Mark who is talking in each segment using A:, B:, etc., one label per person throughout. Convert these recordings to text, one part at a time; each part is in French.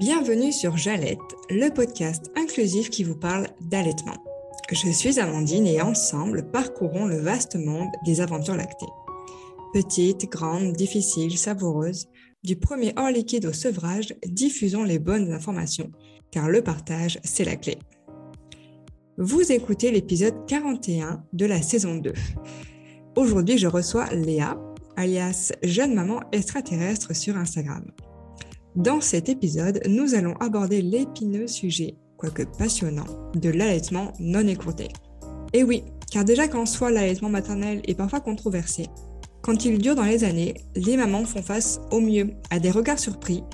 A: Bienvenue sur Jalette, le podcast inclusif qui vous parle d'allaitement. Je suis Amandine et ensemble parcourons le vaste monde des aventures lactées. Petites, grandes, difficiles, savoureuses, du premier hors liquide au sevrage, diffusons les bonnes informations, car le partage, c'est la clé. Vous écoutez l'épisode 41 de la saison 2. Aujourd'hui, je reçois Léa, alias Jeune Maman Extraterrestre sur Instagram. Dans cet épisode, nous allons aborder l'épineux sujet, quoique passionnant, de l'allaitement non écourté. Et oui, car déjà qu'en soi l'allaitement maternel est parfois controversé, quand il dure dans les années, les mamans font face au mieux à des regards surpris,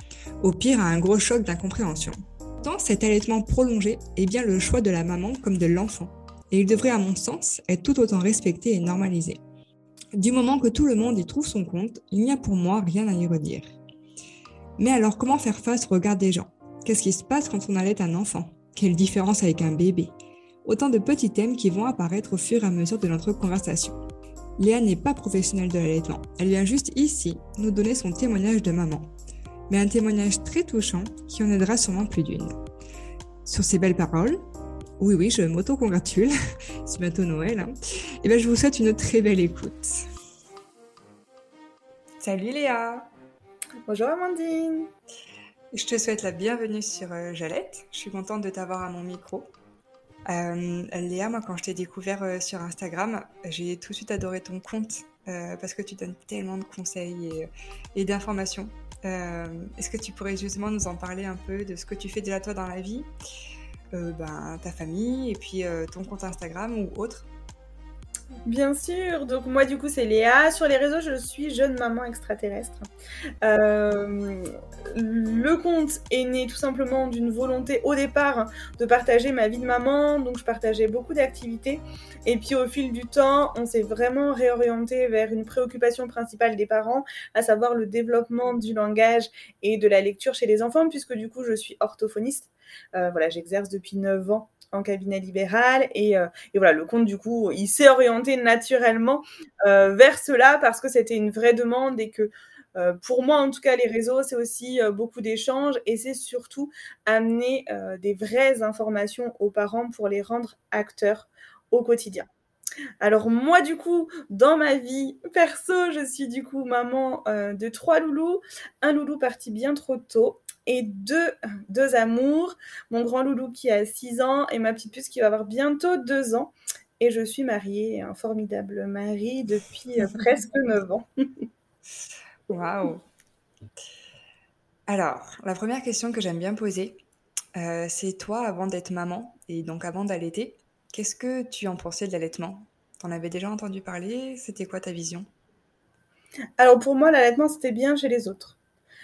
A: au pire à un gros choc d'incompréhension. Tant cet allaitement prolongé est bien le choix de la maman comme de l'enfant, et il devrait à mon sens être tout autant respecté et normalisé. Du moment que tout le monde y trouve son compte, il n'y a pour moi rien à y redire. Mais alors, comment faire face au regard des gens? Qu'est-ce qui se passe quand on allait un enfant? Quelle différence avec un bébé? Autant de petits thèmes qui vont apparaître au fur et à mesure de notre conversation. Léa n'est pas professionnelle de l'allaitement. Elle vient juste ici nous donner son témoignage de maman. Mais un témoignage très touchant qui en aidera sûrement plus d'une. Sur ces belles paroles, oui, oui, je m'auto-congratule, c'est bientôt Noël, et hein. eh ben, je vous souhaite une très belle écoute. Salut Léa
B: Bonjour Amandine.
A: Je te souhaite la bienvenue sur euh, Jalette. Je suis contente de t'avoir à mon micro. Euh, Léa, moi quand je t'ai découvert euh, sur Instagram, j'ai tout de suite adoré ton compte parce que tu donnes tellement de conseils et, d'informations. Est-ce que tu pourrais justement nous en parler un peu de ce que tu fais déjà toi dans la vie, ben, ta famille et puis ton compte Instagram ou autre
B: Bien sûr, donc moi du coup c'est Léa. Sur les réseaux, je suis jeune maman extraterrestre. Euh, le compte est né tout simplement d'une volonté au départ de partager ma vie de maman, donc je partageais beaucoup d'activités. Et puis au fil du temps, on s'est vraiment réorienté vers une préoccupation principale des parents, à savoir le développement du langage et de la lecture chez les enfants, puisque du coup je suis orthophoniste. Euh, voilà, j'exerce depuis 9 ans en cabinet libéral. Euh, et, voilà, le compte, du coup, il s'est orienté naturellement euh, vers cela parce que c'était une vraie demande et que euh, pour moi, en tout cas, les réseaux, c'est aussi beaucoup d'échanges et c'est surtout amener des vraies informations aux parents pour les rendre acteurs au quotidien. Alors moi du coup, dans ma vie perso, je suis du coup maman de trois loulous, un loulou parti bien trop tôt et deux, deux amours, mon grand loulou qui a 6 ans et ma petite puce qui va avoir bientôt 2 ans. Et je suis mariée, un formidable mari depuis euh, presque 9 ans.
A: Waouh Alors, la première question que j'aime bien poser, euh, c'est toi, avant d'être maman et donc avant d'allaiter, qu'est-ce que tu en pensais de l'allaitement? T'en avais déjà entendu parler? C'était quoi ta vision?
B: Alors pour moi, l'allaitement, c'était bien chez les autres.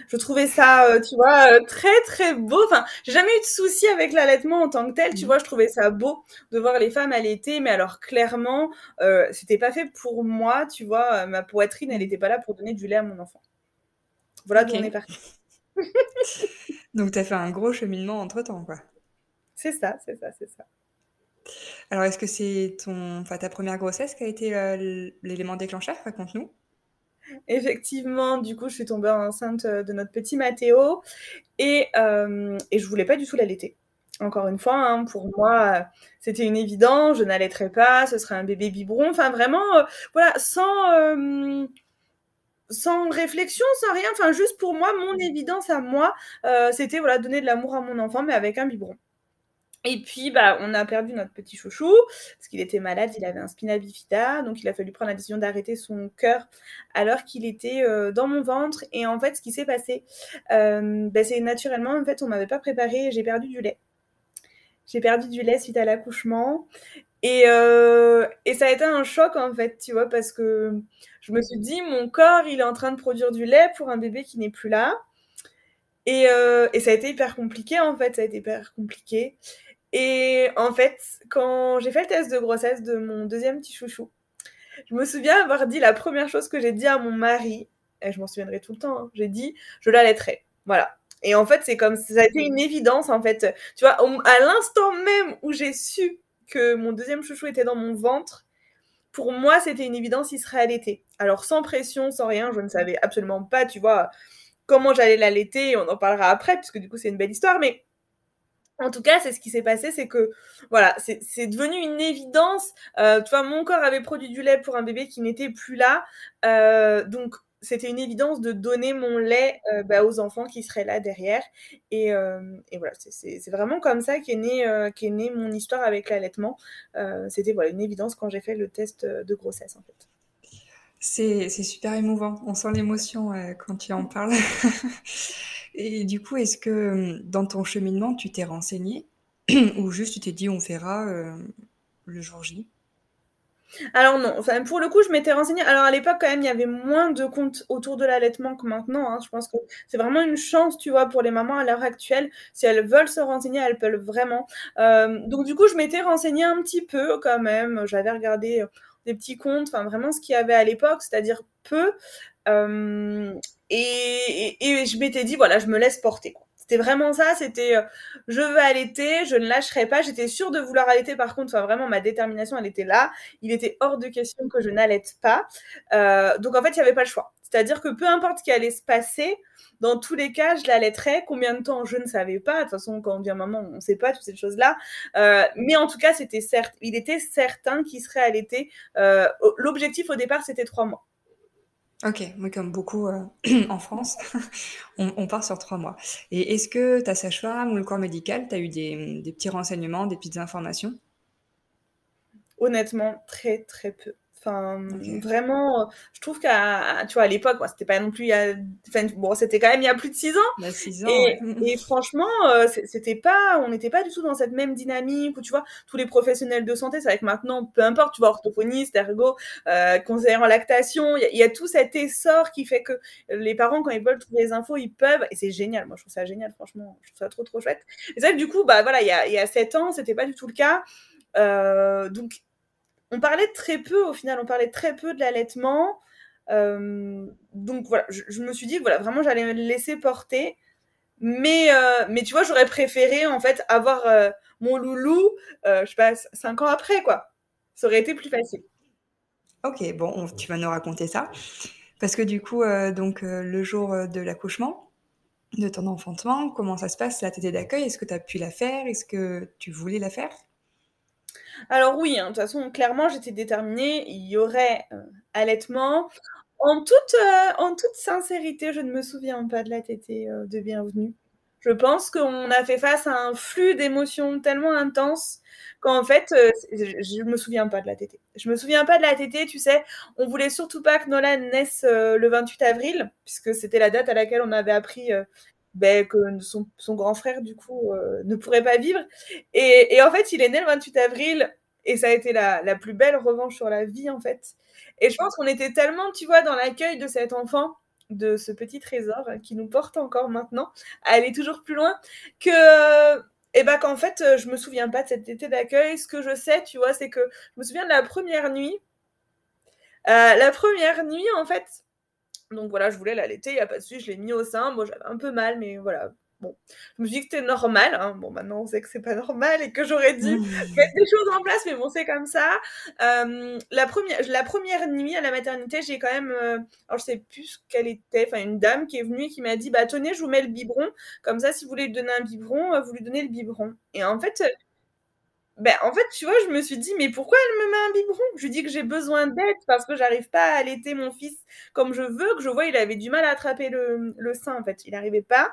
B: Je trouvais ça, euh, tu vois, euh, très très beau. Enfin, j'ai jamais eu de souci avec l'allaitement en tant que tel. Tu mmh. vois, je trouvais ça beau de voir les femmes allaiter, mais alors clairement, euh, c'était pas fait pour moi. Tu vois, ma poitrine, elle n'était pas là pour donner du lait à mon enfant. Voilà d'où on est parti.
A: Donc, tu as fait un gros cheminement entre temps, quoi.
B: C'est ça, c'est ça, c'est ça.
A: Alors, est-ce que c'est ton, enfin, ta première grossesse qui a été l'élément déclencheur? Raconte-nous.
B: Effectivement, du coup, je suis tombée enceinte euh, de notre petit Mathéo et, euh, et je voulais pas du tout l'allaiter. Encore une fois, hein, pour moi, c'était une évidence, je n'allaiterais pas, ce serait un bébé biberon, enfin vraiment, euh, voilà, sans, euh, sans réflexion, sans rien, enfin juste pour moi, mon évidence à moi, c'était voilà, donner de l'amour à mon enfant, mais avec un biberon. Et puis, bah, on a perdu notre petit chouchou parce qu'il était malade, il avait un spina bifida, donc il a fallu prendre la décision d'arrêter son cœur alors qu'il était euh, dans mon ventre. Et en fait, ce qui s'est passé, euh, bah, c'est naturellement, en fait, on m'avait pas préparé, j'ai perdu du lait. J'ai perdu du lait suite à l'accouchement. Et, euh, et, ça a été un choc, en fait, tu vois, parce que je me suis dit, mon corps, il est en train de produire du lait pour un bébé qui n'est plus là. Et, et, ça a été hyper compliqué, en fait, ça a été hyper compliqué. Et en fait, quand j'ai fait le test de grossesse de mon deuxième petit chouchou, je me souviens avoir dit la première chose que j'ai dit à mon mari, et je m'en souviendrai tout le temps, hein, j'ai dit je l'allaiterai. Voilà. Et en fait, c'est comme ça a été une évidence en fait. Tu vois, à l'instant même où j'ai su que mon deuxième chouchou était dans mon ventre, pour moi, c'était une évidence, il serait allaité. Alors sans pression, sans rien, je ne savais absolument pas, tu vois, comment j'allais l'allaiter, on en parlera après, puisque du coup, c'est une belle histoire, mais en tout cas, c'est ce qui s'est passé, c'est que voilà, c'est devenu une évidence. Euh, tu vois, mon corps avait produit du lait pour un bébé qui n'était plus là, euh, donc c'était une évidence de donner mon lait euh, bah, aux enfants qui seraient là derrière. Et, et voilà, c'est vraiment comme ça qu'est née est né mon histoire avec l'allaitement. c'était voilà une évidence quand j'ai fait le test de grossesse en fait.
A: C'est super émouvant. On sent l'émotion quand tu en parles. Et du coup, est-ce que euh, dans ton cheminement, tu t'es renseigné ou juste tu t'es dit on verra euh, le jour J?
B: Alors non, enfin pour le coup, je m'étais renseignée. Alors à l'époque, quand même, il y avait moins de comptes autour de l'allaitement que maintenant. Hein. Je pense que c'est vraiment une chance, tu vois, pour les mamans à l'heure actuelle. Si elles veulent se renseigner, elles peuvent vraiment. Euh, donc du coup, je m'étais renseignée un petit peu quand même. J'avais regardé des petits comptes, enfin vraiment ce qu'il y avait à l'époque, c'est-à-dire peu. Et, je m'étais dit, voilà, je me laisse porter. C'était vraiment ça, c'était euh, je veux allaiter, je ne lâcherai pas. J'étais sûre de vouloir allaiter, par contre, vraiment, ma détermination, elle était là. Il était hors de question que je n'allaite pas. Euh, donc, en fait, il n'y avait pas le choix. C'est-à-dire que peu importe ce qui allait se passer, dans tous les cas, je l'allaiterais. Combien de temps, je ne savais pas. De toute façon, quand on devient maman, on ne sait pas toutes ces choses-là. Euh, mais en tout cas, c'était certes, il était certain qu'il serait allaité. L'objectif au départ, c'était trois mois.
A: Ok, moi comme beaucoup euh, en France, on, part sur trois mois. Et est-ce que ta sage-femme ou le corps médical, tu as eu des petits renseignements, des petites informations?
B: Honnêtement, très très peu. Enfin, vraiment, euh, je trouve qu'à tu vois, à l'époque, c'était pas non plus il y a, enfin, bon, c'était quand même il y a plus de six ans.
A: Bah, six ans
B: et, et, franchement, euh, c'était pas, on n'était pas du tout dans cette même dynamique où tu vois, tous les professionnels de santé, c'est vrai que maintenant, peu importe, tu vois, orthophoniste, ergo, euh, conseiller en lactation, il y, a tout cet essor qui fait que les parents, quand ils veulent trouver les infos, ils peuvent, et c'est génial. Moi, je trouve ça génial, franchement, je trouve ça trop, trop chouette. Et c'est vrai que du coup, bah voilà, il y a, il y a sept ans, c'était pas du tout le cas. Euh, donc on parlait très peu, au final, on parlait très peu de l'allaitement. Euh, donc voilà, je, me suis dit, voilà, vraiment, j'allais me laisser porter. Mais, euh, mais tu vois, j'aurais préféré, en fait, avoir euh, mon loulou, je sais pas, cinq ans après, quoi. Ça aurait été plus facile.
A: Ok, bon, tu vas nous raconter ça. Parce que du coup, donc, le jour de l'accouchement, de ton enfantement, comment ça se passe, la tétée d'accueil Est-ce que tu as pu la faire? Est-ce que tu voulais la faire?
B: Alors oui, hein, de toute façon, clairement, j'étais déterminée, il y aurait euh, allaitement. En toute, euh, en toute sincérité, je ne me souviens pas de la tétée euh, de bienvenue. Je pense qu'on a fait face à un flux d'émotions tellement intense qu'en fait, je ne me souviens pas de la tétée. Je me souviens pas de la tétée, tu sais, on voulait surtout pas que Nolan naisse le 28 avril, puisque c'était la date à laquelle on avait appris ben, que son, grand frère, du coup, euh, ne pourrait pas vivre. Et, en fait, il est né le 28 avril, et ça a été la, la, plus belle revanche sur la vie, en fait. Et je pense qu'on était tellement, tu vois, dans l'accueil de cet enfant, de ce petit trésor qui nous porte encore maintenant, à aller toujours plus loin, que et ben qu'en fait, je me souviens pas de cet été d'accueil. Ce que je sais, tu vois, c'est que je me souviens de la première nuit. Euh, la première nuit, en fait, donc voilà, je voulais l'allaiter, il n'y a pas de souci, je l'ai mis au sein. Bon, j'avais un peu mal, mais voilà. Bon, je me suis dit que c'était normal. Hein. Bon, maintenant on sait que c'est pas normal et que j'aurais dû mettre des choses en place, mais bon, c'est comme ça. Euh, la, première, la première nuit à la maternité, j'ai quand même. Euh, alors, je sais plus quelle était. Enfin, une dame qui est venue et qui m'a dit Bah, tenez, je vous mets le biberon. Comme ça, si vous voulez lui donner un biberon, euh, vous lui donnez le biberon. Et en fait, ben, en fait, tu vois, je me suis dit, mais pourquoi elle me met un biberon? Je lui dis que j'ai besoin d'aide parce que j'arrive pas à allaiter mon fils comme je veux, que je vois, il avait du mal à attraper le, le sein, en fait. Il n'arrivait pas.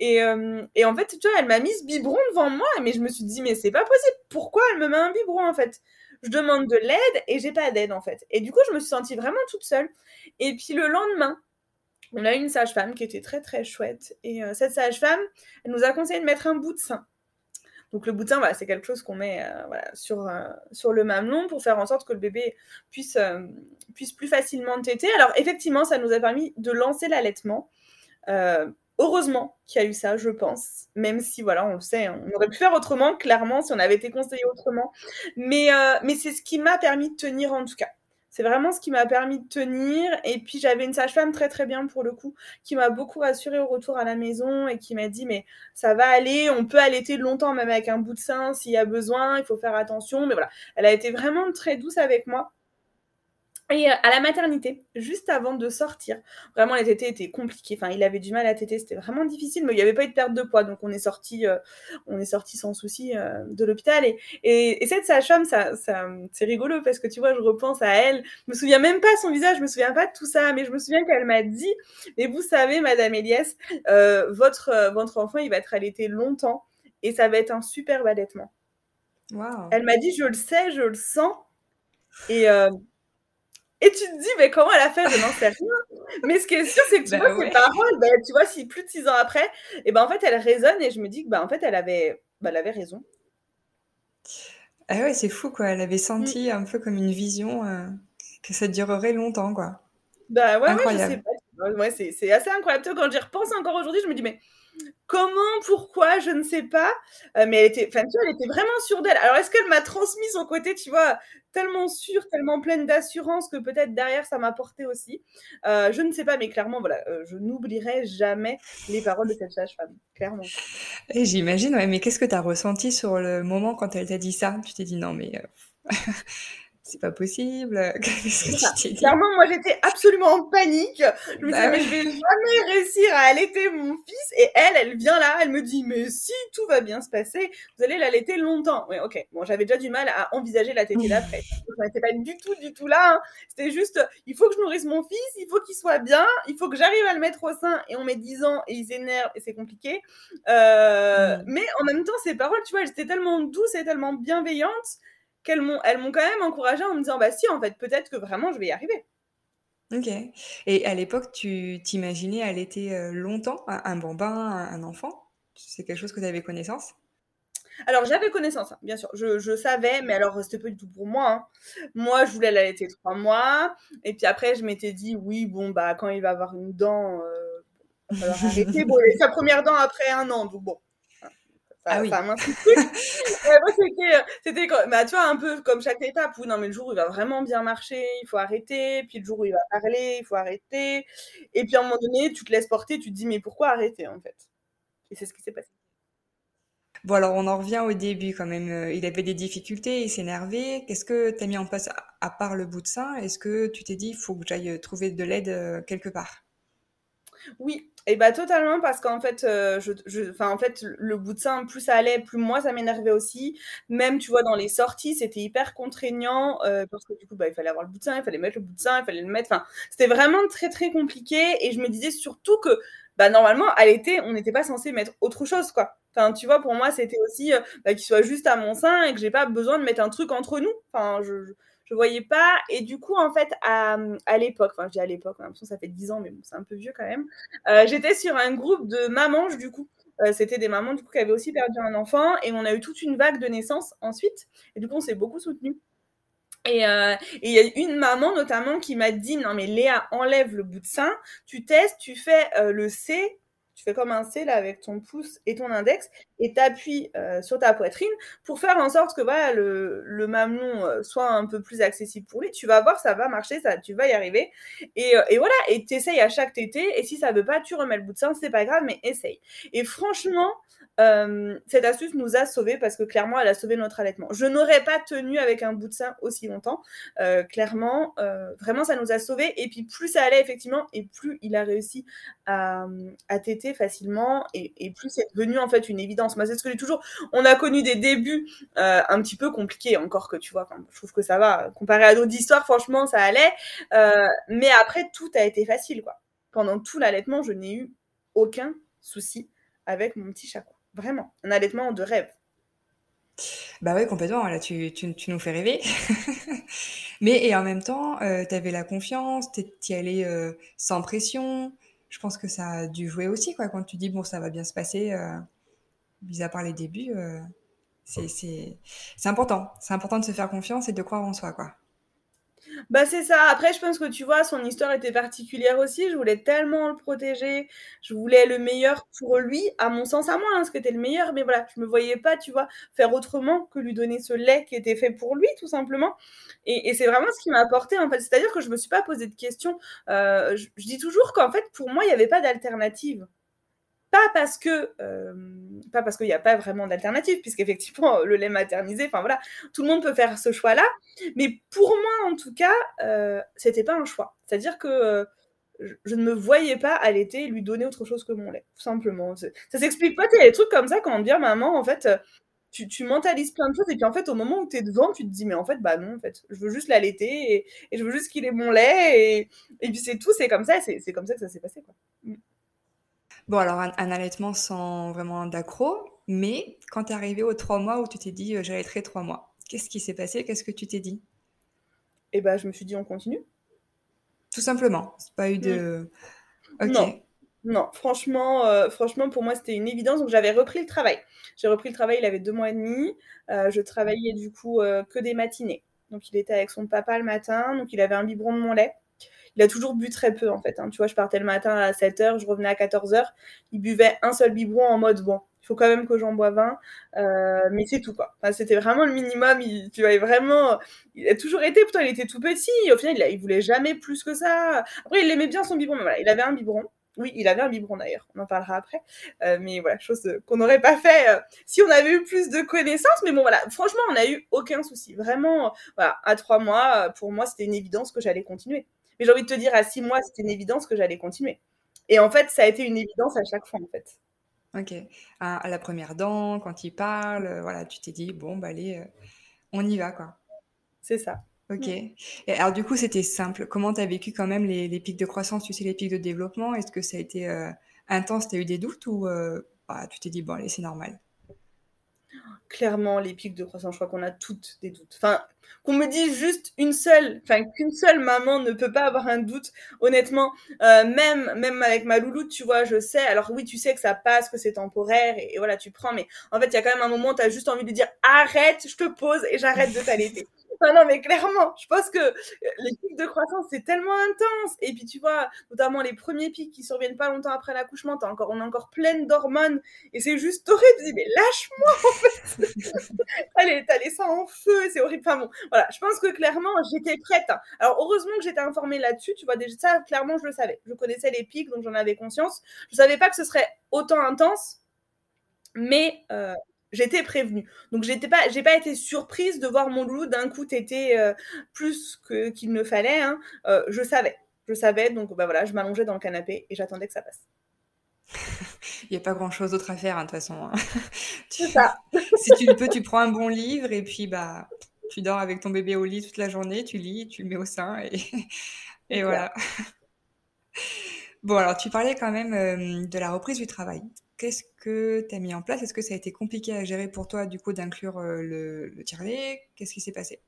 B: Et, euh, et, en fait, tu vois, elle m'a mis ce biberon devant moi, mais je me suis dit, mais c'est pas possible. Pourquoi elle me met un biberon, en fait? Je demande de l'aide et j'ai pas d'aide, en fait. Et du coup, je me suis sentie vraiment toute seule. Et puis le lendemain, on a une sage-femme qui était très, très chouette. Et euh, cette sage-femme, elle nous a conseillé de mettre un bout de sein. Donc le boutin, c'est quelque chose qu'on met euh, sur, euh, sur le mamelon pour faire en sorte que le bébé puisse, euh, puisse plus facilement téter. Alors effectivement, ça nous a permis de lancer l'allaitement. heureusement qu'il y a eu ça, je pense. Même si, voilà, on le sait, on aurait pu faire autrement, clairement, si on avait été conseillé autrement. Mais, mais c'est ce qui m'a permis de tenir en tout cas. C'est vraiment ce qui m'a permis de tenir. Et puis j'avais une sage-femme très très bien pour le coup, qui m'a beaucoup rassurée au retour à la maison et qui m'a dit mais ça va aller, on peut allaiter longtemps même avec un bout de sein s'il y a besoin, il faut faire attention. Mais voilà, elle a été vraiment très douce avec moi. Et à la maternité, juste avant de sortir, vraiment les tétés étaient compliqués. Enfin, il avait du mal à téter, c'était vraiment difficile, mais il n'y avait pas eu de perte de poids, donc on est sorti, euh, on est sorti sans souci euh, de l'hôpital. Et, et, cette sage-femme, ça, ça c'est rigolo parce que tu vois, je repense à elle. Je me souviens même pas de son visage, je me souviens pas de tout ça, mais je me souviens qu'elle m'a dit. Mais vous savez, Madame Elias, euh, votre votre enfant, il va être allaité longtemps et ça va être un super allaitement.
A: Wow.
B: Elle m'a dit, je le sais, je le sens. Et et tu te dis, mais comment elle a fait? Je n'en sais rien. Mais ce qui est sûr, c'est que tu bah vois, ses paroles, bah, tu vois, si plus de six ans après, et ben en fait, elle résonne et je me dis que bah, en fait, elle avait, bah, elle avait raison.
A: Ah ouais, c'est fou, quoi. Elle avait senti mm. un peu comme une vision euh, que ça durerait longtemps, quoi.
B: Bah ouais, ouais, je sais pas. Ouais, c'est assez incroyable. Quand j'y repense encore aujourd'hui, je me dis, mais Comment, pourquoi, je ne sais pas. Euh, mais elle était, enfin, elle était vraiment sûre d'elle. Alors, est-ce qu'elle m'a transmis son côté, tu vois, tellement sûre, tellement pleine d'assurance que peut-être derrière ça m'a porté aussi? Euh, je ne sais pas, mais clairement, voilà, euh, je n'oublierai jamais les paroles de cette sage-femme, clairement.
A: Et j'imagine, ouais, mais qu'est-ce que tu as ressenti sur le moment quand elle t'a dit ça? Tu t'es dit non, mais c'est pas possible.
B: Clairement, moi j'étais absolument en panique. Je me bah disais, mais je vais jamais réussir à allaiter mon fils. Et elle, elle vient là, elle me dit, mais si tout va bien se passer, vous allez l'allaiter longtemps. Oui, ok. Bon, j'avais déjà du mal à envisager la tétée d'après. je n'étais pas du tout, du tout là. Hein. C'était juste, il faut que je nourrisse mon fils, il faut qu'il soit bien, il faut que j'arrive à le mettre au sein. Et on met 10 ans et il s'énerve et c'est compliqué. Euh, mm. Mais en même temps, ces paroles, tu vois, elles étaient tellement douces et tellement bienveillantes qu'elles m'ont, elles m'ont quand même encouragée en me disant, bah si, en fait, peut-être que vraiment, je vais y arriver.
A: Ok. Et à l'époque, tu t'imaginais allaiter euh, longtemps un bambin, un enfant? C'est quelque chose que tu avais connaissance?
B: Alors, j'avais connaissance, hein, bien sûr. Je, savais, mais alors, c'était pas du tout pour moi. Hein. Moi, je voulais l'allaiter trois mois. Et puis après, je m'étais dit, oui, bon, bah, quand il va avoir une dent, euh, on va arrêter. Bon, sa première dent après un an. Donc, bon,
A: ah oui.
B: c'était, bah, tu vois, un peu comme chaque étape où non, mais le jour où il va vraiment bien marcher, il faut arrêter. Puis le jour où il va parler, il faut arrêter. Et puis à un moment donné, tu te laisses porter, tu te dis, mais pourquoi arrêter en fait? Et c'est ce qui s'est passé.
A: Bon, alors on en revient au début quand même. Euh, il avait des difficultés, il s'énervait. Qu'est-ce que tu as mis en place à part le bout de sein? Est-ce que tu t'es dit, il faut que j'aille trouver de l'aide euh, quelque part?
B: Oui, et bah totalement parce qu'en fait, euh, je, en fait, le bout de sein, plus ça allait, plus moi ça m'énervait aussi. Même, tu vois, dans les sorties, c'était hyper contraignant euh, parce que du coup, bah, il fallait avoir le bout de sein, il fallait mettre le bout de sein, il fallait le mettre. Enfin, c'était vraiment très très compliqué. Et je me disais surtout que, bah normalement, à l'été, on n'était pas censé mettre autre chose, quoi. Enfin, tu vois, pour moi, c'était aussi euh, bah, qu'il soit juste à mon sein et que j'ai pas besoin de mettre un truc entre nous. Enfin, je voyais pas. Et du coup, en fait, à, à l'époque, enfin, je dis à l'époque, l'impression ça fait 10 ans, mais bon, c'est un peu vieux quand même. Euh, j'étais sur un groupe de mamans, du coup. Euh, c'était des mamans, du coup, qui avaient aussi perdu un enfant. Et on a eu toute une vague de naissances ensuite. Et du coup, on s'est beaucoup soutenu. Euh, et il y a une maman notamment qui m'a dit non mais Léa enlève le bout de sein, tu testes, tu fais le C tu fais comme un C là avec ton pouce et ton index et t'appuies euh, sur ta poitrine pour faire en sorte que voilà le, le mamelon euh, soit un peu plus accessible pour lui. Tu vas voir, ça va marcher, ça, tu vas y arriver. Et, euh, et voilà, et t'essayes à chaque tété. Et si ça veut pas, tu remets le bout de sein, c'est pas grave, mais essaye. Et franchement, euh, cette astuce nous a sauvés parce que clairement, elle a sauvé notre allaitement. Je n'aurais pas tenu avec un bout de sein aussi longtemps. Euh, clairement, euh, vraiment, ça nous a sauvés. Et puis, plus ça allait, effectivement, et plus il a réussi à, à téter facilement, et, plus c'est devenu en fait une évidence. Moi, c'est ce que j'ai toujours. On a connu des débuts un petit peu compliqués, encore que tu vois, je trouve que ça va. Comparé à d'autres histoires, franchement, ça allait. mais après, tout a été facile, quoi. Pendant tout l'allaitement, je n'ai eu aucun souci avec mon petit chat. Vraiment, un allaitement de rêve.
A: Bah oui, complètement. Là, tu, tu, tu nous fais rêver. Mais et en même temps, euh, tu avais la confiance, tu y allais euh, sans pression. Je pense que ça a dû jouer aussi, quoi. Quand tu dis, bon, ça va bien se passer, euh, mis à part les débuts, euh, c'est important. C'est important de se faire confiance et de croire en soi, quoi.
B: Bah c'est ça. Après, je pense que tu vois, son histoire était particulière aussi. Je voulais tellement le protéger. Je voulais le meilleur pour lui, à mon sens, à moi, hein, ce qui était le meilleur. Mais voilà, je me voyais pas, tu vois, faire autrement que lui donner ce lait qui était fait pour lui, tout simplement. Et, c'est vraiment ce qui m'a apporté, en fait. C'est-à-dire que je me suis pas posé de questions. Euh, je, je dis toujours qu'en fait, pour moi, il n'y avait pas d'alternative pas parce que euh, pas parce qu'il n'y a pas vraiment d'alternative, puisqu'effectivement le lait maternisé, enfin voilà, tout le monde peut faire ce choix-là. Mais pour moi, en tout cas, euh, c'était pas un choix. C'est-à-dire que euh, je, ne me voyais pas allaiter lui donner autre chose que mon lait, tout simplement. Ça s'explique pas. Il y des trucs comme ça quand on dit maman, en fait. Tu, tu, mentalises plein de choses et puis en fait au moment où tu es devant tu te dis mais en fait bah non en fait je veux juste l'allaiter et, je veux juste qu'il ait mon lait et, puis c'est tout c'est comme ça c'est comme ça que ça s'est passé quoi.
A: Bon, alors un, allaitement sans vraiment d'accro, mais quand tu es arrivé aux trois mois où tu t'es dit euh, j'allaiterai trois mois, qu'est-ce qui s'est passé? Qu'est-ce que tu t'es dit?
B: Eh ben, je me suis dit on continue.
A: Tout simplement. C'est pas eu de.
B: Mm. Non. Non, franchement, euh, franchement, pour moi, c'était une évidence. Donc, j'avais repris le travail. J'ai repris le travail, il avait deux mois et demi. Euh, je travaillais du coup que des matinées. Donc, il était avec son papa le matin. Donc, il avait un biberon de mon lait il a toujours bu très peu en fait. Hein. Tu vois, je partais le matin à 7h, je revenais à 14h. Il buvait un seul biberon en mode bon, il faut quand même que j'en boive un, euh, mais c'est tout quoi. c'était vraiment le minimum. Il, tu vois, vraiment, il a toujours été. Pourtant, il était tout petit. Au final, il, il voulait jamais plus que ça. Après, il aimait bien son biberon, il avait un biberon. Oui, il avait un biberon d'ailleurs, on en parlera après. Euh, mais voilà, chose qu'on n'aurait pas fait euh, si on avait eu plus de connaissances. Mais bon, voilà, franchement, on n'a eu aucun souci. Vraiment, voilà, à trois mois, pour moi, c'était une évidence que j'allais continuer. Mais j'ai envie de te dire, à six mois, c'était une évidence que j'allais continuer. Et en fait, ça a été une évidence à chaque fois, en fait.
A: Ok. À, la première dent, quand il parle, euh, voilà, tu t'es dit, bon, bah allez, euh, on y va, quoi.
B: C'est ça.
A: Ok. Et alors, du coup, c'était simple. Comment tu as vécu quand même les, pics de croissance, tu sais, les pics de développement? Est-ce que ça a été euh, intense? Tu as eu des doutes ou bah, tu t'es dit, bon, allez, c'est normal?
B: Clairement les pics de croissance. Je crois qu'on a toutes des doutes. Enfin, qu'on me dise juste une seule, enfin qu'une seule maman ne peut pas avoir un doute. Honnêtement, euh, même même avec ma louloute, tu vois, je sais. Alors oui, tu sais que ça passe, que c'est temporaire et, voilà, tu prends. Mais en fait, il y a quand même un moment, tu as juste envie de dire arrête, je te pose et j'arrête de t'allaiter. Non, non, mais clairement, je pense que les pics de croissance, c'est tellement intense. Et puis, tu vois, notamment les premiers pics qui surviennent pas longtemps après l'accouchement, encore, on est encore pleine d'hormones. Et c'est juste horrible. Je dis, mais lâche-moi, en fait. Allez, t'as les seins en feu, c'est horrible. Enfin bon, voilà, je pense que clairement, j'étais prête. Alors, heureusement que j'étais informée là-dessus. Tu vois, déjà, ça, clairement, je le savais. Je connaissais les pics, donc j'en avais conscience. Je savais pas que ce serait autant intense. Mais euh, j'étais prévenue. Donc j'étais pas, j'ai pas été surprise de voir mon loulou d'un coup t'étais euh, plus que qu'il ne fallait. Hein. Euh, je savais, je savais. Donc bah voilà, je m'allongeais dans le canapé et j'attendais que ça passe.
A: Il n'y a pas grand chose d'autre à faire hein, de toute façon. Hein.
B: C'est ça.
A: si tu peux, tu prends un bon livre et puis bah tu dors avec ton bébé au lit toute la journée, tu lis, tu le mets au sein et, et voilà. Bon, alors tu parlais quand même euh, de la reprise du travail. Qu'est-ce tu as mis en place? Est-ce que ça a été compliqué à gérer pour toi, du coup, d'inclure euh, le, le tirelet Qu'est-ce qui s'est passé?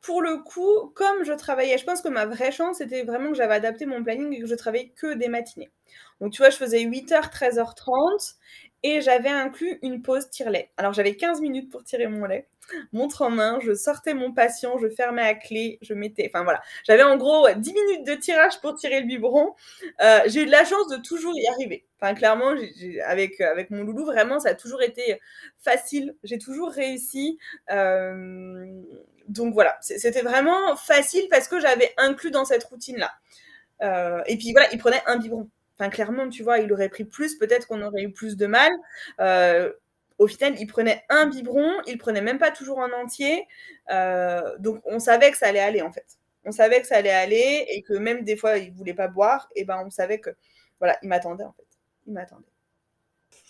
B: Pour le coup, comme je travaillais, je pense que ma vraie chance, c'était vraiment que j'avais adapté mon planning et que je travaillais que des matinées. Donc, tu vois, je faisais 8h, 13h30 et j'avais inclus une pause tire-lait. Alors, j'avais 15 minutes pour tirer mon lait montre en main, je sortais mon patient, je fermais à clé, je mettais, enfin voilà, j'avais en gros 10 minutes de tirage pour tirer le biberon. Euh, j'ai eu de la chance de toujours y arriver. Enfin clairement, avec avec mon loulou, vraiment, ça a toujours été facile. J'ai toujours réussi. Euh, donc voilà, c'était vraiment facile parce que j'avais inclus dans cette routine là. Euh, et puis voilà, il prenait un biberon. Enfin, clairement, tu vois, il aurait pris plus, peut-être qu'on aurait eu plus de mal. Euh, au final, il prenait un biberon, il prenait même pas toujours un entier. Euh, donc, on savait que ça allait aller, en fait. On savait que ça allait aller et que même des fois, il voulait pas boire. Et ben, on savait que, voilà, il m'attendait, en fait. Il m'attendait.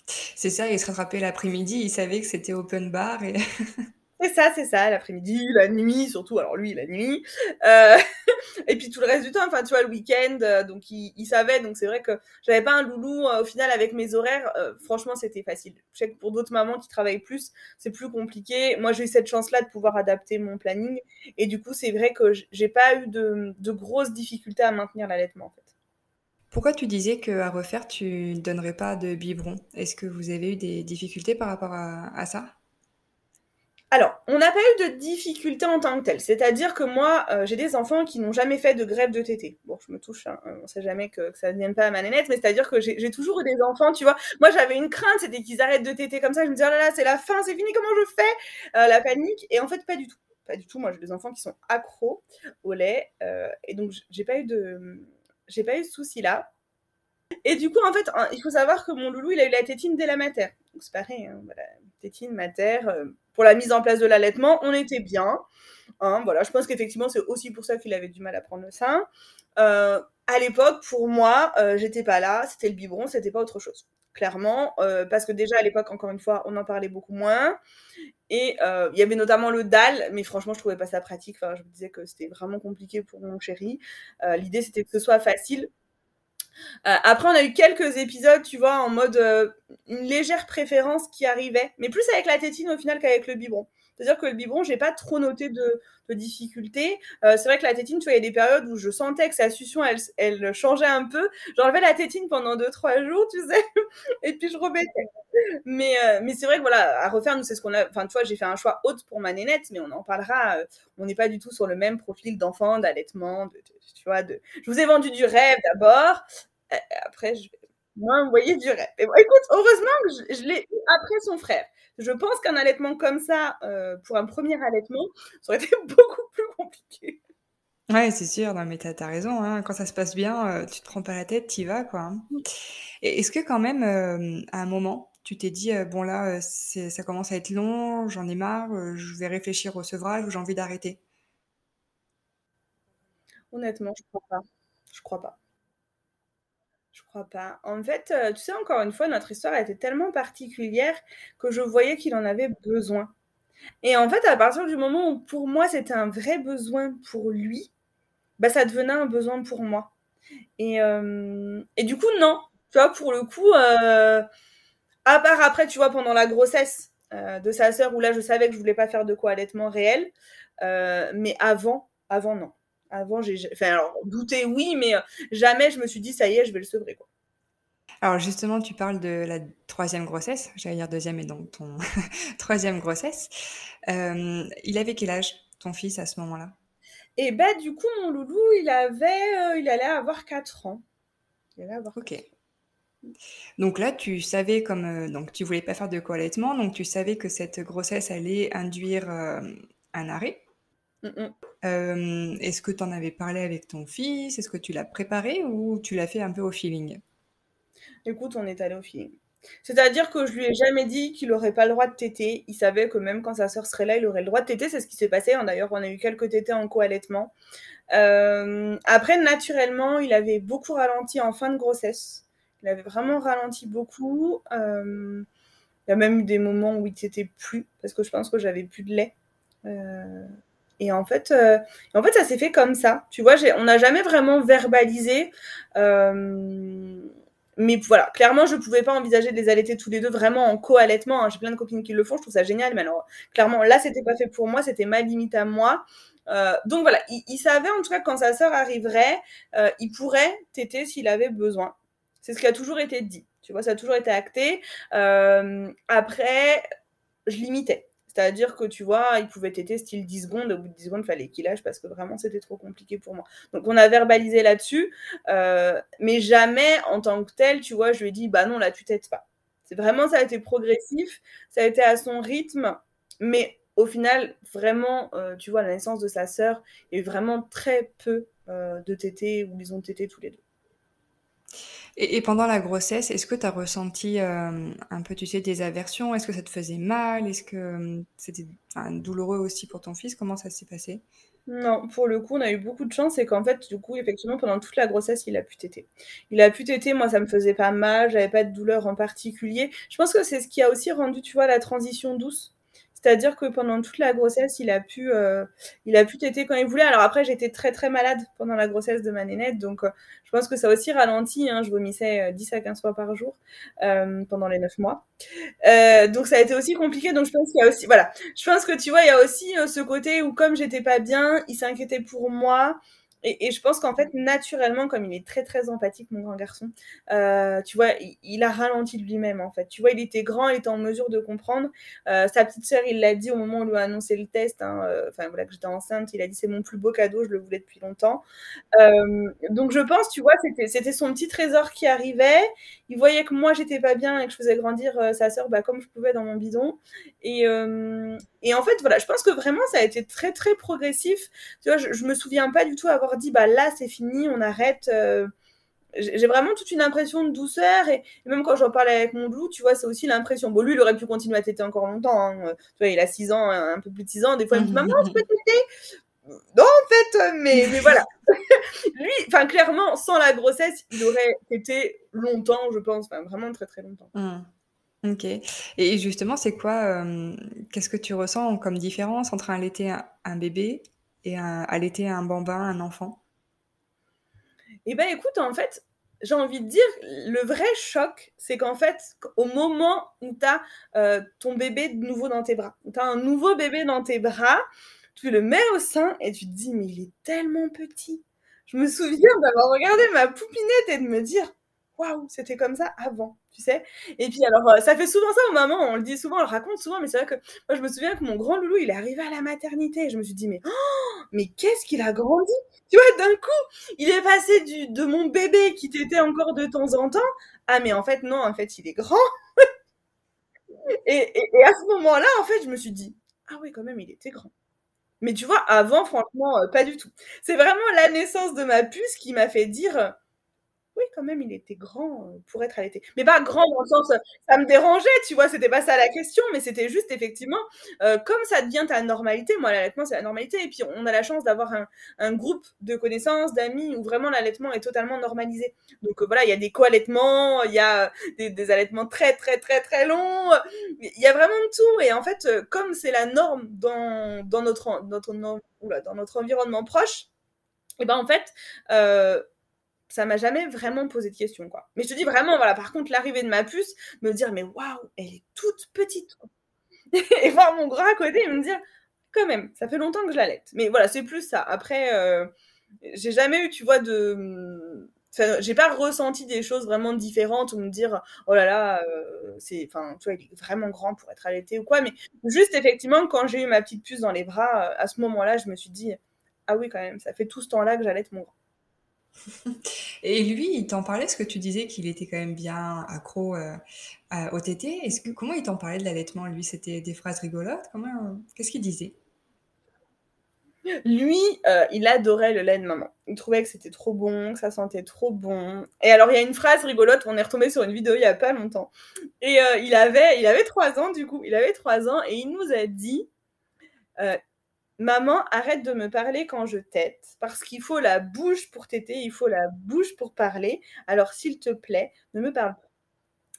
A: C'est ça, il se rattrapait l'après-midi, il savait que c'était open bar et.
B: C'est ça, c'est ça, l'après-midi, la nuit, surtout, alors lui, la nuit. Euh, et puis tout le reste du temps, enfin, tu vois, le week-end, euh, donc il, savait, donc c'est vrai que j'avais pas un loulou, euh, au final, avec mes horaires, franchement, c'était facile. Je sais que pour d'autres mamans qui travaillent plus, c'est plus compliqué. Moi, j'ai eu cette chance-là de pouvoir adapter mon planning, et du coup, c'est vrai que j'ai pas eu de, grosses difficultés à maintenir l'allaitement, en fait.
A: Pourquoi tu disais qu'à refaire, tu ne donnerais pas de biberon? Est-ce que vous avez eu des difficultés par rapport à ça?
B: Alors, on n'a pas eu de difficulté en tant que telle. C'est-à-dire que moi, euh, j'ai des enfants qui n'ont jamais fait de grève de tété. Bon, je me touche, hein, on sait jamais que, ça ne vienne pas à ma nénette, mais c'est-à-dire que j'ai toujours eu des enfants, tu vois. Moi, j'avais une crainte, c'était qu'ils arrêtent de téter comme ça. Je me disais, oh là là, c'est la fin, c'est fini, comment je fais? Euh, La panique. Et en fait, pas du tout. Pas du tout. Moi, j'ai des enfants qui sont accros au lait. Euh, et donc, j'ai pas eu de, j'ai pas eu de souci là. Et du coup, en fait, il faut savoir que mon loulou, il a eu la tétine dès la mater. Donc c'est pareil, hein, tétine, mater. Euh, pour la mise en place de l'allaitement, on était bien. Hein, voilà, je pense qu'effectivement, c'est aussi pour ça qu'il avait du mal à prendre le sein. Euh, à l'époque, pour moi, euh, j'étais pas là, c'était le biberon, c'était pas autre chose. Clairement, parce que déjà à l'époque, encore une fois, on en parlait beaucoup moins. Et il y avait notamment le DAL, mais franchement, je trouvais pas ça pratique. Enfin, je me disais que c'était vraiment compliqué pour mon chéri. L'idée, c'était que ce soit facile après, on a eu quelques épisodes, tu vois, en mode euh, une légère préférence qui arrivait, mais plus avec la tétine au final qu'avec le biberon. C'est-à-dire que le biberon, j'ai pas trop noté de, difficultés. Euh, c'est vrai que la tétine, tu vois, il y a des périodes où je sentais que sa succion, elle, elle changeait un peu. J'enlevais la tétine pendant 2-3 jours, tu sais, et puis je remettais. Mais, mais c'est vrai que voilà, à refaire, nous, c'est ce qu'on a. Enfin, tu vois, j'ai fait un choix haute pour ma nénette, mais on en parlera. on n'est pas du tout sur le même profil d'enfant, d'allaitement, de, tu vois. De... Je vous ai vendu du rêve d'abord. Après, je vais moi envoyer du rêve. Et bon, écoute, heureusement que je, l'ai eu après son frère. Je pense qu'un allaitement comme ça, euh, pour un premier allaitement, ça aurait été beaucoup plus compliqué.
A: Ouais, c'est sûr. Non, mais t'as as raison. Hein. Quand ça se passe bien, euh, tu te prends pas la tête, t'y vas, quoi. Hein. Mm. Est-ce que quand même, euh, à un moment, tu t'es dit, bon là, ça commence à être long, j'en ai marre, je vais réfléchir au sevrage ou j'ai envie d'arrêter?
B: Honnêtement, je crois pas. Je crois pas. Pas. En fait, euh, tu sais, encore une fois, notre histoire été tellement particulière que je voyais qu'il en avait besoin. Et en fait, à partir du moment où pour moi c'était un vrai besoin pour lui, bah ça devenait un besoin pour moi. Et, euh, du coup, non. Tu vois, pour le coup, euh, à part après, tu vois, pendant la grossesse de sa sœur, où là je savais que je voulais pas faire de quoi allaitement réel, mais avant, avant non. Avant, j'ai. Enfin, alors, douter, oui, mais euh, jamais je me suis dit, ça y est, je vais le sevrer, quoi.
A: Alors, justement, tu parles de la troisième grossesse. J'allais dire deuxième et donc ton troisième grossesse. Euh, il avait quel âge, ton fils, à ce moment-là?
B: Et eh bah, ben, du coup, mon loulou, il avait. Euh, il allait avoir 4 ans.
A: Il allait avoir. Ok. Donc là, tu savais comme donc tu voulais pas faire de co-allaitement, donc tu savais que cette grossesse allait induire un arrêt? Mm, mm. Est-ce que tu en avais parlé avec ton fils? Est-ce que tu l'as préparé ou tu l'as fait un peu au feeling?
B: Écoute, on est allé au feeling. C'est-à-dire que je lui ai jamais dit qu'il n'aurait pas le droit de téter. Il savait que même quand sa sœur serait là, il aurait le droit de téter. C'est ce qui s'est passé. Hein. D'ailleurs, on a eu quelques tétés en co-allaitement. après, naturellement, il avait beaucoup ralenti en fin de grossesse. Il avait vraiment ralenti beaucoup. il y a même eu des moments où il t'était plus, parce que je pense que j'avais plus de lait. Euh, et en fait, euh, en fait ça s'est fait comme ça. Tu vois, on n'a jamais vraiment verbalisé. Euh, mais voilà, clairement, je ne pouvais pas envisager de les allaiter tous les deux vraiment en co-allaitement. Hein. J'ai plein de copines qui le font, je trouve ça génial. Mais alors, clairement, là, c'était pas fait pour moi, c'était ma limite à moi. Euh, donc voilà, il, savait en tout cas quand sa sœur arriverait, il pourrait téter s'il avait besoin. C'est ce qui a toujours été dit. Tu vois, ça a toujours été acté. après, je limitais. C'est-à-dire que tu vois, il pouvait téter style 10 secondes, au bout de 10 secondes, il fallait qu'il lâche parce que vraiment c'était trop compliqué pour moi. Donc on a verbalisé là-dessus, euh, mais jamais en tant que tel, tu vois, je lui ai dit, bah non, là tu t'aides pas. C'est vraiment, ça a été progressif, ça a été à son rythme, mais au final, vraiment, euh, tu vois, la naissance de sa sœur, il vraiment très peu euh, de tétés où ils ont tété tous les deux.
A: Et, pendant la grossesse, est-ce que tu as ressenti euh, un peu, tu sais, des aversions? Est-ce que ça te faisait mal? Est-ce que euh, c'était douloureux aussi pour ton fils? Comment ça s'est passé?
B: Non, pour le coup, on a eu beaucoup de chance et qu'en fait, du coup, effectivement, pendant toute la grossesse, il a pu téter. Il a pu téter, moi, ça me faisait pas mal, j'avais pas de douleur en particulier. Je pense que c'est ce qui a aussi rendu, tu vois, la transition douce c'est-à-dire que pendant toute la grossesse, il a pu, euh, il a pu quand il voulait. Alors après, j'étais très très malade pendant la grossesse de ma nénette, donc euh, je pense que ça aussi ralenti. Hein. je vomissais 10 euh, à 15 fois par jour pendant les 9 mois. donc ça a été aussi compliqué. Donc je pense qu'il y a aussi, voilà, je pense que tu vois, il y a aussi ce côté où comme j'étais pas bien, il s'inquiétait pour moi. Et, je pense qu'en fait, naturellement, comme il est très très empathique, mon grand garçon, euh, tu vois, il, a ralenti de lui-même en fait. Tu vois, il était grand, il était en mesure de comprendre. Euh, sa petite sœur, il l'a dit au moment où on lui a annoncé le test. Hein, euh, enfin voilà, que j'étais enceinte, il a dit c'est mon plus beau cadeau, je le voulais depuis longtemps. donc je pense, tu vois, c'était son petit trésor qui arrivait. Il voyait que moi j'étais pas bien et que je faisais grandir sa sœur bah, comme je pouvais dans mon bidon. Et, et en fait, voilà, je pense que vraiment ça a été très très progressif. Tu vois, je, je me souviens pas du tout avoir dit bah là c'est fini, on arrête. Euh, j'ai vraiment toute une impression de douceur et, même quand j'en parlais avec mon loup, tu vois, c'est aussi l'impression. Bon, lui, il aurait pu continuer à téter encore longtemps. Hein. Tu vois, il a 6 ans, un peu plus de 6 ans. Des fois, il me dit Maman, je peux téter? Non, en fait, mais, mais voilà. Lui, enfin, clairement, sans la grossesse, il aurait été longtemps, je pense, enfin, vraiment très très longtemps.
A: Mmh. Ok. Et justement, c'est quoi, euh, qu'est-ce que tu ressens comme différence entre allaiter un, un bébé et un, allaiter un bambin, un enfant?
B: Eh ben, écoute, en fait, j'ai envie de dire, le vrai choc, c'est qu'en fait, au moment où tu as euh, ton bébé de nouveau dans tes bras, tu as un nouveau bébé dans tes bras, tu le mets au sein et tu te dis, mais il est tellement petit. Je me souviens d'avoir regardé ma poupinette et de me dire, waouh, c'était comme ça avant, tu sais. Et puis alors, euh, ça fait souvent ça aux mamans, on le dit souvent, on le raconte souvent, mais c'est vrai que moi, je me souviens que mon grand loulou, il est arrivé à la maternité et je me suis dit, mais, oh, mais qu'est-ce qu'il a grandi? Tu vois, d'un coup, il est passé du, de mon bébé qui t'était encore de temps en temps, ah, mais en fait, non, en fait, il est grand. et, et à ce moment-là, en fait, je me suis dit, ah oui, quand même, il était grand. Mais tu vois, avant, franchement, euh, pas du tout. C'est vraiment la naissance de ma puce qui m'a fait dire oui, quand même, il était grand euh, pour être allaité. Mais pas grand dans le sens, ça me dérangeait, tu vois, c'était pas ça la question, mais c'était juste effectivement, euh, comme ça devient ta normalité, moi l'allaitement c'est la normalité, et puis on a la chance d'avoir un, groupe de connaissances, d'amis, où vraiment l'allaitement est totalement normalisé. Donc voilà, il y a des co-allaitements, il y a des, allaitements très très très très longs, il y a vraiment de tout, et en fait, comme c'est la norme dans, dans, notre, notre, dans notre environnement proche, et ben en fait, euh, ça m'a jamais vraiment posé de questions, quoi. Mais je te dis vraiment, voilà, par contre, l'arrivée de ma puce, me dire, mais waouh, elle est toute petite. et voir mon gras à côté et me dire, quand même, ça fait longtemps que je l'allaite. Mais voilà, c'est plus ça. Après, euh, j'ai jamais eu, tu vois, de. Enfin, j'ai pas ressenti des choses vraiment différentes ou me dire, oh là là, euh, c'est. Enfin, tu vois, il est vraiment grand pour être allaité ou quoi. Mais juste, effectivement, quand j'ai eu ma petite puce dans les bras, à ce moment-là, je me suis dit, ah oui, quand même, ça fait tout ce temps-là que j'allaite mon grand.
A: Et lui, il t'en parlait, ce que tu disais qu'il était quand même bien accro euh, au tété. Comment il t'en parlait de l'allaitement Lui, c'était des phrases rigolotes? Comment, Qu'est-ce qu'il disait?
B: Lui, euh, il adorait le lait de maman. Il trouvait que c'était trop bon, que ça sentait trop bon. Et alors, il y a une phrase rigolote, on est retombé sur une vidéo il y a pas longtemps. Et euh, il avait, il avait trois ans du coup. Il avait trois ans et il nous a dit, Maman, arrête de me parler quand je tète, parce qu'il faut la bouche pour téter, il faut la bouche pour parler. Alors, s'il te plaît, ne me parle pas.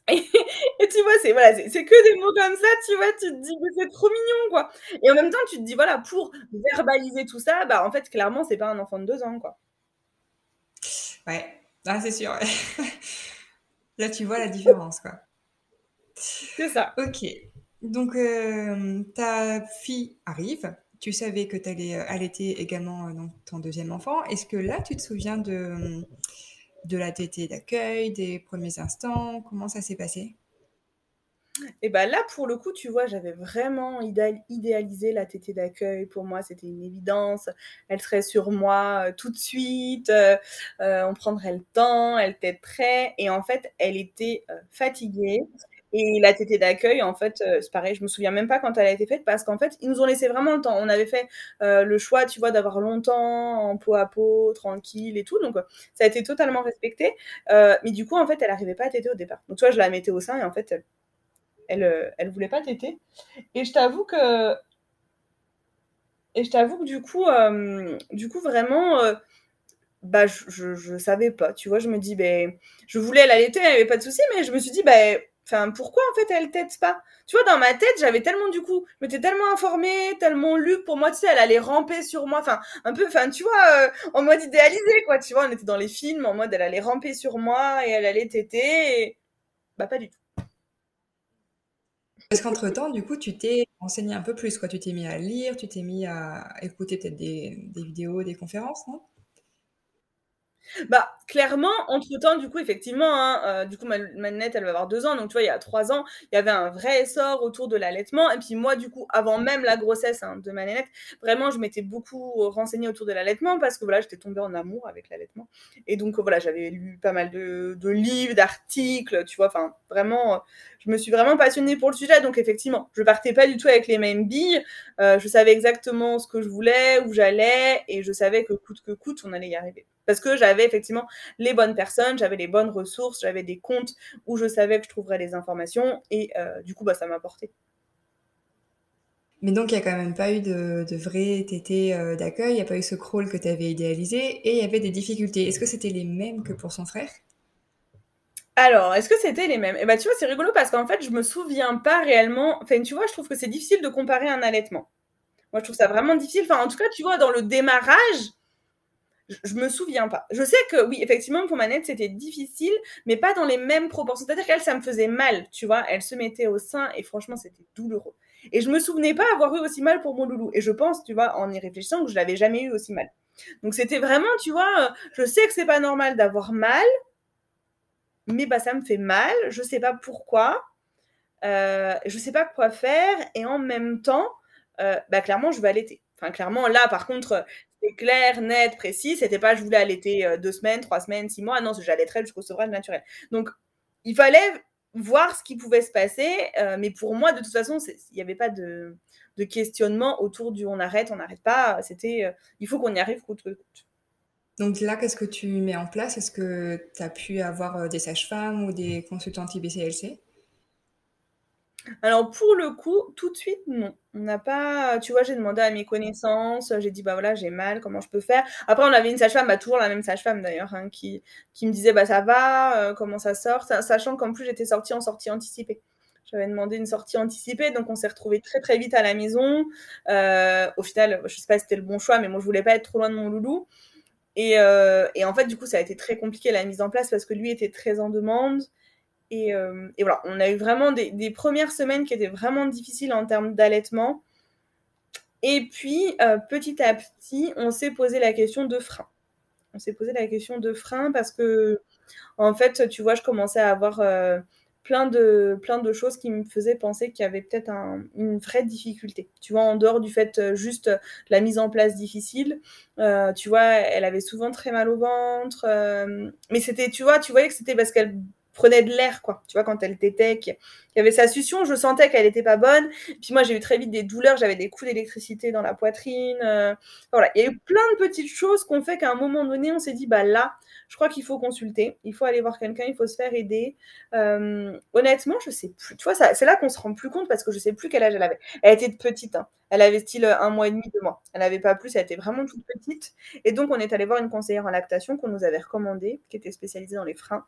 B: Et, tu vois, c'est voilà, c'est que des mots comme ça, tu vois, tu te dis que c'est trop mignon, quoi. Et en même temps, tu te dis, voilà, pour verbaliser tout ça, bah en fait, clairement, c'est pas un enfant de deux ans, quoi.
A: Ouais, ah, c'est sûr. Là, tu vois la différence, quoi.
B: C'est ça.
A: Ok. Donc, euh, ta fille arrive tu savais que tu allais euh, allaiter également euh, ton deuxième enfant. Est-ce que là, tu te souviens de, la tétée d'accueil, des premiers instants? Comment ça s'est passé?
B: Et bien là, pour le coup, tu vois, j'avais vraiment idéalisé la tétée d'accueil. Pour moi, c'était une évidence. Elle serait sur moi euh, tout de suite. on prendrait le temps. Elle prête. Et en fait, elle était fatiguée. Et la tétée d'accueil, en fait, euh, c'est pareil, je me souviens même pas quand elle a été faite parce qu'en fait, ils nous ont laissé vraiment le temps. On avait fait euh, le choix, tu vois, d'avoir longtemps en peau à peau, tranquille et tout. Donc, ça a été totalement respecté. Euh, mais du coup, en fait, elle n'arrivait pas à téter au départ. Donc, tu vois, je la mettais au sein et en fait, elle, elle, voulait pas téter. Et je t'avoue que. Et je t'avoue que du coup, du coup, vraiment bah je, je, savais pas tu vois je me dis ben je voulais l'allaiter il n'y avait pas de souci mais je me suis dit ben Enfin, pourquoi en fait elle t'aide pas? Tu vois, dans ma tête, j'avais tellement du coup, je m'étais tellement informée, tellement lu pour moi, tu sais, elle allait ramper sur moi, enfin, un peu, enfin, tu vois, euh, en mode idéalisé, quoi, tu vois, on était dans les films, en mode elle allait ramper sur moi et elle allait téter, et... bah pas du tout.
A: Parce qu'entre-temps, du coup, tu t'es renseigné un peu plus, quoi. Tu t'es mis à lire, tu t'es mis à écouter peut-être des, des vidéos, des conférences, non?
B: Bah, clairement, entre-temps, du coup, effectivement, hein, euh, du coup, ma, elle va avoir deux ans. Donc, tu vois, il y a trois ans, il y avait un vrai essor autour de l'allaitement. Et puis, moi, du coup, avant même la grossesse hein, de ma vraiment, je m'étais beaucoup renseignée autour de l'allaitement parce que, voilà, j'étais tombée en amour avec l'allaitement. Et donc, voilà, j'avais lu pas mal de, livres, d'articles, tu vois, enfin, vraiment, je me suis vraiment passionnée pour le sujet. Donc, effectivement, je partais pas du tout avec les mêmes billes. Euh, je savais exactement ce que je voulais, où j'allais, et je savais que coûte que coûte, on allait y arriver. Parce que j'avais effectivement les bonnes personnes, j'avais les bonnes ressources, j'avais des comptes où je savais que je trouverais les informations et euh, du coup, bah, ça m'a porté.
A: Mais donc, il n'y a quand même pas eu de, de vrai TT euh, d'accueil, il n'y a pas eu ce crawl que tu avais idéalisé et il y avait des difficultés. Est-ce que c'était les mêmes que pour son frère?
B: Alors, est-ce que c'était les mêmes? Eh ben, tu vois, c'est rigolo parce qu'en fait, je me souviens pas réellement. Enfin, tu vois, je trouve que c'est difficile de comparer un allaitement. Moi, je trouve ça vraiment difficile. Enfin, en tout cas, tu vois, dans le démarrage, je, me souviens pas. Je sais que oui, effectivement, pour Manette, c'était difficile, mais pas dans les mêmes proportions. C'est-à-dire qu'elle, ça me faisait mal, tu vois. Elle se mettait au sein et franchement, c'était douloureux. Et je me souvenais pas avoir eu aussi mal pour mon loulou. Et je pense, tu vois, en y réfléchissant, que je l'avais jamais eu aussi mal. Donc c'était vraiment, tu vois, euh, je sais que c'est pas normal d'avoir mal, mais bah, ça me fait mal, je sais pas pourquoi, euh, je sais pas quoi faire, et en même temps, euh, bah, clairement, je veux allaiter. Enfin, clairement, là, par contre, c'est clair, net, précis, c'était pas je voulais allaiter euh, deux semaines, trois semaines, six mois, non, j'allaiterais jusqu'au sevrage naturel. Donc, il fallait voir ce qui pouvait se passer, euh, mais pour moi, de toute façon, il n'y avait pas de, questionnement autour du on arrête, on n'arrête pas, c'était il faut qu'on y arrive coûte que coûte.
A: Donc là, qu'est-ce que tu mets en place? Est-ce que tu as pu avoir euh, des sages-femmes ou des consultantes IBCLC?
B: Alors pour le coup, tout de suite, non. On n'a pas, tu vois, j'ai demandé à mes connaissances, j'ai dit bah voilà, j'ai mal, comment je peux faire? Après, on avait une sage-femme, bah, toujours la même sage-femme d'ailleurs, hein, qui, qui me disait bah ça va, euh, comment ça sort, sachant qu'en plus j'étais sortie en sortie anticipée. J'avais demandé une sortie anticipée, donc on s'est retrouvés très très vite à la maison. Euh, au final, je sais pas si c'était le bon choix, mais moi je voulais pas être trop loin de mon loulou. Euh, et, en fait, du coup, ça a été très compliqué la mise en place parce que lui était très en demande. Et, euh, voilà, on a eu vraiment des, premières semaines qui étaient vraiment difficiles en termes d'allaitement. Et puis, euh, petit à petit, on s'est posé la question de frein. On s'est posé la question de frein parce que, en fait, tu vois, je commençais à avoir plein de, plein de choses qui me faisaient penser qu'il y avait peut-être une vraie difficulté. Tu vois, en dehors du fait euh, juste la mise en place difficile, euh, tu vois, elle avait souvent très mal au ventre. Euh, mais c'était, tu vois, tu voyais que c'était parce qu'elle prenait de l'air, quoi. Tu vois, quand elle tétait, qu'il y avait sa succion, je sentais qu'elle n'était pas bonne. Puis moi, j'ai eu très vite des douleurs, j'avais des coups d'électricité dans la poitrine. voilà, il y a eu plein de petites choses qu'on fait qu'à un moment donné, on s'est dit, bah là, je crois qu'il faut consulter, il faut aller voir quelqu'un, il faut se faire aider. Euh, honnêtement, je sais plus. Tu vois, c'est là qu'on se rend plus compte parce que je sais plus quel âge elle avait. Elle était petite, hein. elle avait style un mois et demi, deux mois. Elle n'avait pas plus, elle était vraiment toute petite. Et donc, on est allé voir une conseillère en lactation qu'on nous avait recommandée, qui était spécialisée dans les freins.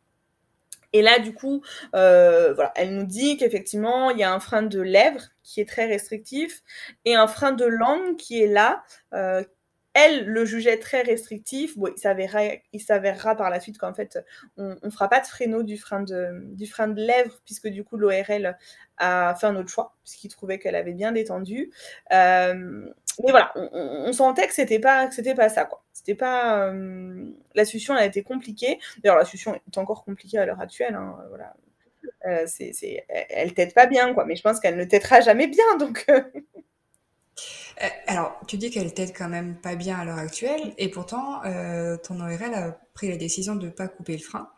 B: Et là, du coup, euh, voilà, elle nous dit qu'effectivement, il y a un frein de lèvres qui est très restrictif et un frein de langue qui est là, euh, elle le jugeait très restrictif. Bon, il s'avérera, par la suite qu'en fait, on ne fera pas de fréno du frein de, du frein de lèvres, puisque du coup, l'ORL a fait un autre choix, puisqu'il trouvait qu'elle avait bien détendu. Euh, mais voilà, on, sentait que c'était pas, que c'était pas ça, quoi. C'était pas. Euh, la succion, elle a été compliquée. D'ailleurs, la succion est encore compliquée à l'heure actuelle. Hein, voilà. Euh, c'est, c'est, elle t'aide pas bien, quoi. Mais je pense qu'elle ne t'aidera jamais bien, donc.
A: Euh, alors, tu dis qu'elle t'aide quand même pas bien à l'heure actuelle, et pourtant, euh, ton ORL a pris la décision de ne pas couper le frein.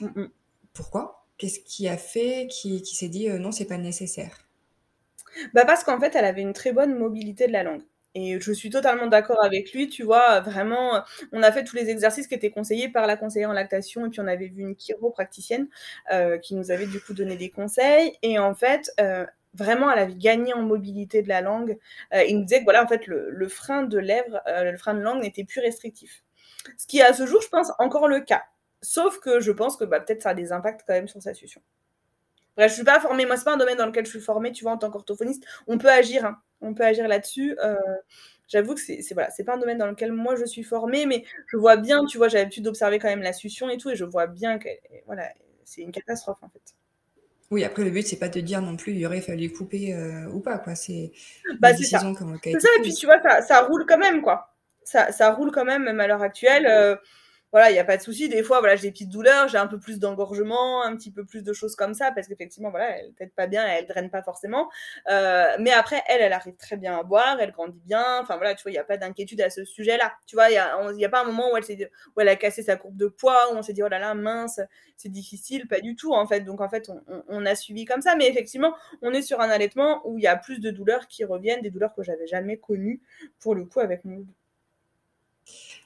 A: Mm, mm. Pourquoi? Qu'est-ce qui a fait qui, qui s'est dit euh, non, c'est pas nécessaire?
B: Bah Parce qu'en fait, elle avait une très bonne mobilité de la langue. Et je suis totalement d'accord avec lui, tu vois, vraiment, on a fait tous les exercices qui étaient conseillés par la conseillère en lactation, et puis on avait vu une chiropracticienne euh, qui nous avait du coup donné des conseils. Et en fait, euh, vraiment, elle avait gagné en mobilité de la langue. Euh, il nous disait que voilà, en fait, le, frein de lèvres, euh, le frein de langue n'était plus restrictif. Ce qui est à ce jour, je pense, encore le cas. Sauf que je pense que bah, peut-être ça a des impacts quand même sur sa succion. Bref, je suis pas formée, moi, c'est pas un domaine dans lequel je suis formée, tu vois, en tant qu'orthophoniste. On peut agir, hein. On peut agir là-dessus. Euh, j'avoue que c'est voilà, c'est pas un domaine dans lequel moi je suis formée, mais je vois bien, tu vois, j'ai l'habitude d'observer quand même la succion et tout, et je vois bien que voilà, c'est une catastrophe en fait.
A: Oui, après, le but, c'est pas de dire non plus, il aurait fallu couper euh, ou pas, quoi. C'est
B: bah, C'est ça, et puis tu vois, ça, ça, roule quand même, quoi. Ça, ça roule quand même, même à l'heure actuelle. Euh, voilà, il n'y a pas de souci. Des fois, voilà, j'ai des petites douleurs, j'ai un peu plus d'engorgement, un petit peu plus de choses comme ça, parce qu'effectivement, voilà, elle t'aide pas bien, elle draine pas forcément. Euh, mais après, elle, elle arrive très bien à boire, elle grandit bien. Enfin voilà, tu vois, il n'y a pas d'inquiétude à ce sujet-là. Tu vois, il n'y a, pas un moment où elle, où elle a cassé sa courbe de poids, où on s'est dit, oh là là, mince, c'est difficile. Pas du tout, en fait. Donc, en fait, on, on, a suivi comme ça. Mais effectivement, on est sur un allaitement où il y a plus de douleurs qui reviennent, des douleurs que j'avais jamais connues, pour le coup, avec mon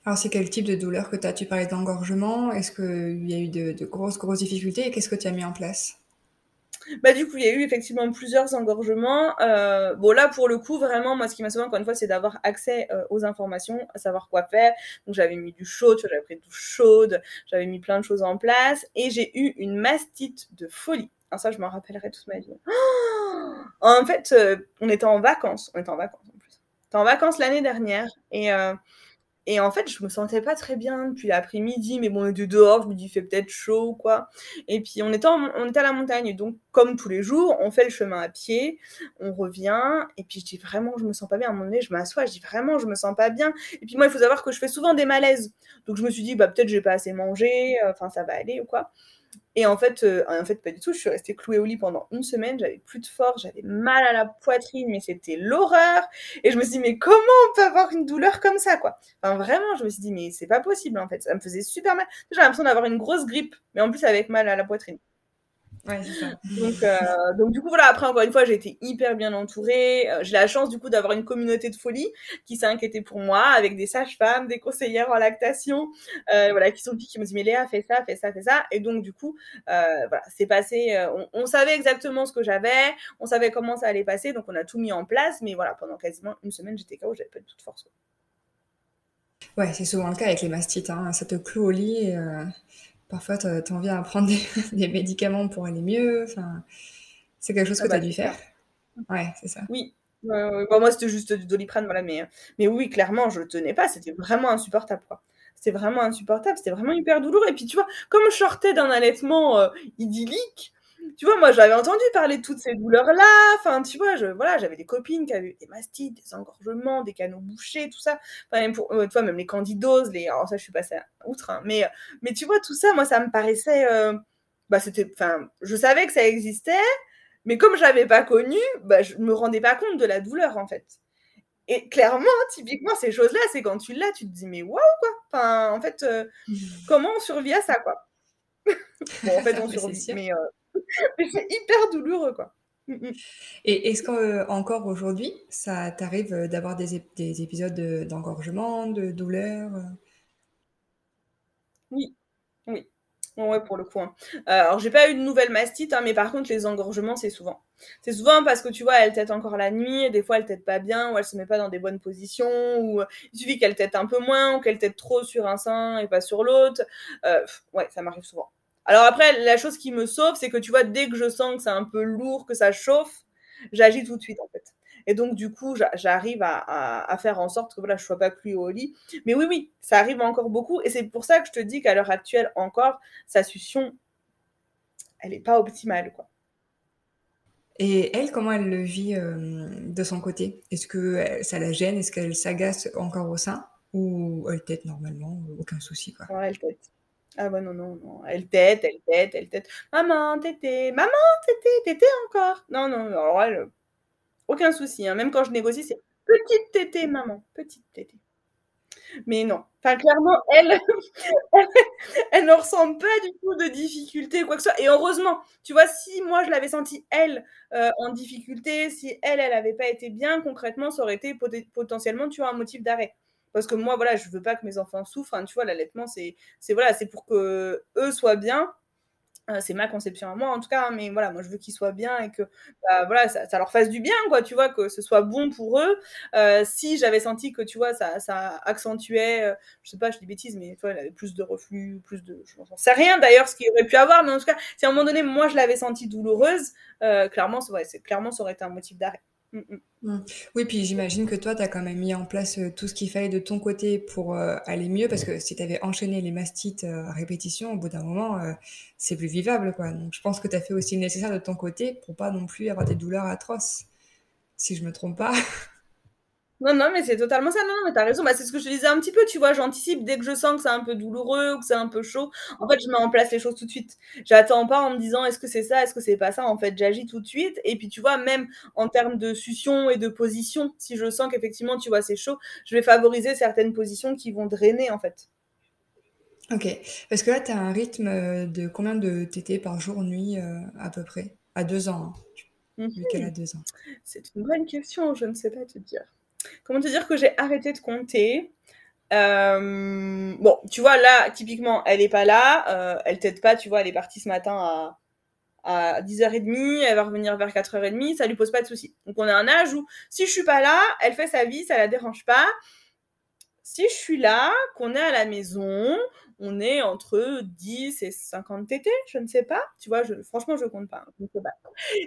A: Alors, c'est quel type de douleur que tu as Tu parlais d'engorgement. Est-ce qu'il y a eu de, grosses, grosses difficultés et qu'est-ce que tu as mis en place?
B: Bah du coup, il y a eu effectivement plusieurs engorgements. Euh, bon là, pour le coup, vraiment, moi, ce qui m'a sauvé encore une fois, c'est d'avoir accès euh, aux informations, à savoir quoi faire. Donc j'avais mis du chaud, j'avais pris du chaude, j'avais mis plein de choses en place, et j'ai eu une mastite de folie. Alors ça, je m'en rappellerai toute ma vie. en fait, euh, on était en vacances, on était en vacances en plus. On était en vacances l'année dernière, et et en fait, je me sentais pas très bien depuis l'après-midi, mais bon, on était dehors, je me dis, il fait peut-être chaud ou quoi. Et puis, on était, on était à la montagne, donc, comme tous les jours, on fait le chemin à pied, on revient, et puis je dis vraiment, je me sens pas bien. À un moment donné, je m'assois, je dis vraiment, je me sens pas bien. Et puis, moi, il faut savoir que je fais souvent des malaises. Donc, je me suis dit, bah, peut-être j'ai pas assez mangé, euh, enfin, ça va aller ou quoi. Et en fait, euh, en fait, pas du tout. Je suis restée clouée au lit pendant une semaine. J'avais plus de force, j'avais mal à la poitrine, mais c'était l'horreur. Et je me suis dit, mais comment on peut avoir une douleur comme ça, quoi? Enfin, vraiment, je me suis dit, mais c'est pas possible, en fait. Ça me faisait super mal. J'ai l'impression d'avoir une grosse grippe, mais en plus avec mal à la poitrine.
A: Ouais, c'est ça.
B: Donc, euh, donc, du coup, voilà, après, encore une fois, j'ai été hyper bien entourée. Euh, j'ai la chance, du coup, d'avoir une communauté de folie qui s'est inquiétée pour moi, avec des sages-femmes, des conseillères en lactation, euh, voilà, qui sont qui m'ont dit, mais Léa, fais ça, fais ça, fais ça. Et donc, du coup, euh, voilà, c'est passé. Euh, on, on, savait exactement ce que j'avais, on savait comment ça allait passer, donc on a tout mis en place. Mais voilà, pendant quasiment une semaine, j'étais KO, j'avais pas de toute force.
A: Ouais, c'est souvent le cas avec les mastites. Hein. Ça te cloue au lit. Parfois, tu as envie à prendre des, des, médicaments pour aller mieux. Enfin, c'est quelque chose que ah bah, tu as dû faire. Ouais, c'est ça.
B: Oui. Euh, bon, moi, c'était juste du doliprane, voilà. Mais, mais oui, clairement, je le tenais pas. C'était vraiment insupportable, quoi. C'était vraiment insupportable. C'était vraiment hyper douloureux. Et puis, tu vois, comme je sortais d'un allaitement euh, idyllique, tu vois, moi, j'avais entendu parler de toutes ces douleurs-là. Enfin, tu vois, je, voilà, j'avais des copines qui avaient des mastites, des engorgements, des canaux bouchés, tout ça. Enfin, même pour, euh, tu vois, même les candidoses, les, alors ça, je suis passée outre, hein. mais, mais tu vois, tout ça, moi, ça me paraissait, euh, bah, c'était, enfin, je savais que ça existait, mais comme je l'avais pas connu, bah, je me rendais pas compte de la douleur, en fait. Et clairement, typiquement, ces choses-là, c'est quand tu l'as, tu te dis, mais waouh, quoi. Enfin, en fait, euh, mmh. comment on survit à ça, quoi. bon, en fait, on survit, mais, euh, mais c'est hyper douloureux, quoi.
A: Mmh, mmh. Et est-ce qu'encore aujourd'hui, ça t'arrive d'avoir des, des, épisodes d'engorgement, de, douleur
B: Oui, oui. Ouais, pour le coup. Hein. Euh, alors, j'ai pas eu de nouvelle mastite, hein, mais par contre, les engorgements, c'est souvent. C'est souvent parce que tu vois, elle tête encore la nuit, et des fois, elle tête pas bien, ou elle se met pas dans des bonnes positions, ou il suffit qu'elle tête un peu moins, ou qu'elle tête trop sur un sein et pas sur l'autre. Euh, ouais, ça m'arrive souvent. Alors après, la chose qui me sauve, c'est que tu vois, dès que je sens que c'est un peu lourd, que ça chauffe, j'agis tout de suite en fait. Et donc du coup, j'arrive à, à, à, faire en sorte que voilà, je sois pas plus au lit. Mais oui, oui, ça arrive encore beaucoup. Et c'est pour ça que je te dis qu'à l'heure actuelle encore, sa succion, elle est pas optimale, quoi.
A: Et elle, comment elle le vit euh, de son côté? Est-ce que ça la gêne? Est-ce qu'elle s'agace encore au sein? Ou elle tête normalement Aucun souci, quoi.
B: Ouais, elle tête. Ah ouais, non, non, non. Elle tête, elle tête, elle tête. Maman, tété, maman, tété, tété encore. Non, non, alors elle, aucun souci. Hein. Même quand je négocie, c'est petite tété, maman, petite tété. Mais non. Enfin, clairement, elle, elle, ne ressent pas du tout de difficulté ou quoi que ce soit. Et heureusement, tu vois, si moi je l'avais senti, elle, euh, en difficulté, si elle, elle n'avait pas été bien, concrètement, ça aurait été potentiellement, tu vois, un motif d'arrêt parce que moi voilà je veux pas que mes enfants souffrent hein, tu vois l'allaitement c'est c'est voilà c'est pour que eux soient bien. Euh, c'est ma conception à moi en tout cas hein, mais voilà moi je veux qu'ils soient bien et que bah, voilà ça, leur fasse du bien quoi tu vois que ce soit bon pour eux. Euh, si j'avais senti que tu vois ça, ça accentuait euh, je sais pas je dis bêtises mais tu vois avait plus de reflux plus de je sais rien d'ailleurs ce qu'il aurait pu avoir mais en tout cas si à un moment donné moi je l'avais sentie douloureuse euh, clairement clairement ça aurait été un motif d'arrêt
A: Mmh, mmh. Mmh. Oui, puis j'imagine que toi, tu as quand même mis en place euh, tout ce qu'il fallait de ton côté pour euh, aller mieux, parce que si tu avais enchaîné les mastites euh, à répétition, au bout d'un moment, c'est plus vivable. Quoi. Donc je pense que tu as fait aussi le nécessaire de ton côté pour pas non plus avoir des douleurs atroces, si je me trompe pas.
B: Non, non, mais c'est totalement ça. Non, non, mais t'as raison. Bah, c'est ce que je te disais un petit peu, tu vois. J'anticipe dès que je sens que c'est un peu douloureux ou que c'est un peu chaud. En fait, je mets en place les choses tout de suite. J'attends pas en me disant est-ce que c'est ça, est-ce que c'est pas ça? En fait, j'agis tout de suite. Et puis, tu vois, même en termes de succion et de position, si je sens qu'effectivement, tu vois, c'est chaud, je vais favoriser certaines positions qui vont drainer, en fait.
A: Ok. Parce que là, tu as un rythme de combien de TT par jour, nuit, euh, à peu près? À deux ans. Hein, vu qu'elle a deux ans.
B: C'est une bonne question, je ne sais pas te dire. Comment te dire que j'ai arrêté de compter? Bon, tu vois, là, typiquement, elle est pas là, elle t'aide pas, tu vois, elle est partie ce matin à, à 10h30, elle va revenir vers 4h30, ça lui pose pas de soucis. Donc on a un âge où si je suis pas là, elle fait sa vie, ça la dérange pas. Si je suis là, qu'on est à la maison, on est entre 10 et 50 TT, je ne sais pas. Tu vois, je, franchement, je compte pas, hein,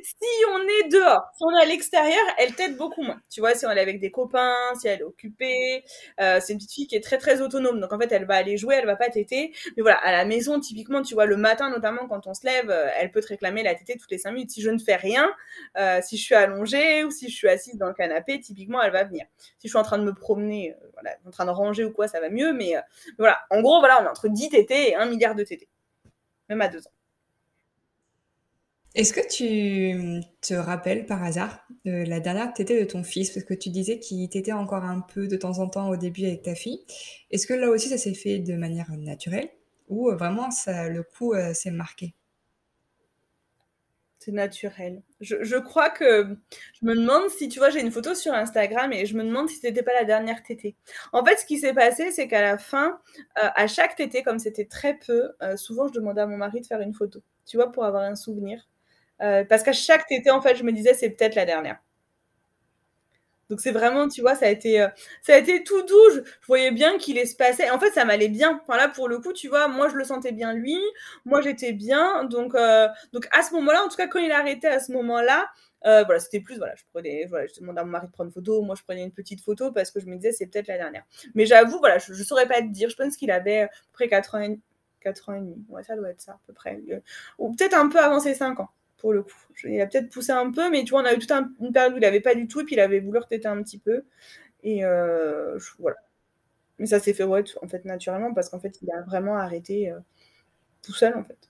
B: Si on est dehors, si on est à l'extérieur, elle t'aide beaucoup moins. Tu vois, si on est avec des copains, si elle est occupée, euh, c'est une petite fille qui est très très autonome. Donc en fait, elle va aller jouer, elle va pas téter. Mais voilà, à la maison, typiquement, tu vois, le matin notamment, quand on se lève, euh, elle peut te réclamer la tétée toutes les 5 minutes. Si je ne fais rien, euh, si je suis allongée ou si je suis assise dans le canapé, typiquement, elle va venir. Si je suis en train de me promener, en train de ranger ou quoi, ça va mieux. Mais voilà, en gros, voilà, on est entre 10 TT et 1 milliard de TT. Même à 2 ans.
A: Est-ce que tu te rappelles par hasard de la dernière tétée de ton fils? Parce que tu disais qu'il t'était encore un peu de temps en temps au début avec ta fille. Est-ce que là aussi ça s'est fait de manière naturelle? Ou vraiment ça, le coup euh, s'est marqué?
B: Naturel. Je, crois que je me demande si, tu vois, j'ai une photo sur Instagram et je me demande si c'était pas la dernière tétée. En fait, ce qui s'est passé, c'est qu'à la fin, euh, à chaque tétée, comme c'était très peu, euh, souvent je demandais à mon mari de faire une photo, tu vois, pour avoir un souvenir. Euh, parce qu'à chaque tétée, en fait, je me disais, c'est peut-être la dernière. Donc c'est vraiment, tu vois, ça a été, euh, ça a été tout doux. Je, voyais bien qu'il se passait. En fait, ça m'allait bien. Enfin là, pour le coup, tu vois, moi je le sentais bien lui, moi j'étais bien. Donc, euh, donc à ce moment-là, en tout cas quand il a arrêté à ce moment-là, euh, voilà, c'était plus, voilà, je prenais, voilà, je demandais à mon mari de prendre une photo, moi je prenais une petite photo parce que je me disais c'est peut-être la dernière. Mais j'avoue, voilà, je, ne saurais pas te dire. Je pense qu'il avait à peu près 4 ans, et, 4 ans et demi. Ouais, ça doit être ça à peu près. Ou peut-être un peu avant ses 5 ans pour le coup. Il a peut-être poussé un peu, mais tu vois, on a eu toute une période où il n'avait pas du tout, et puis il avait voulu retêter un petit peu. Et euh, voilà. Mais ça s'est fait, ouais, en fait, naturellement, parce qu'en fait, il a vraiment arrêté euh, tout seul, en fait.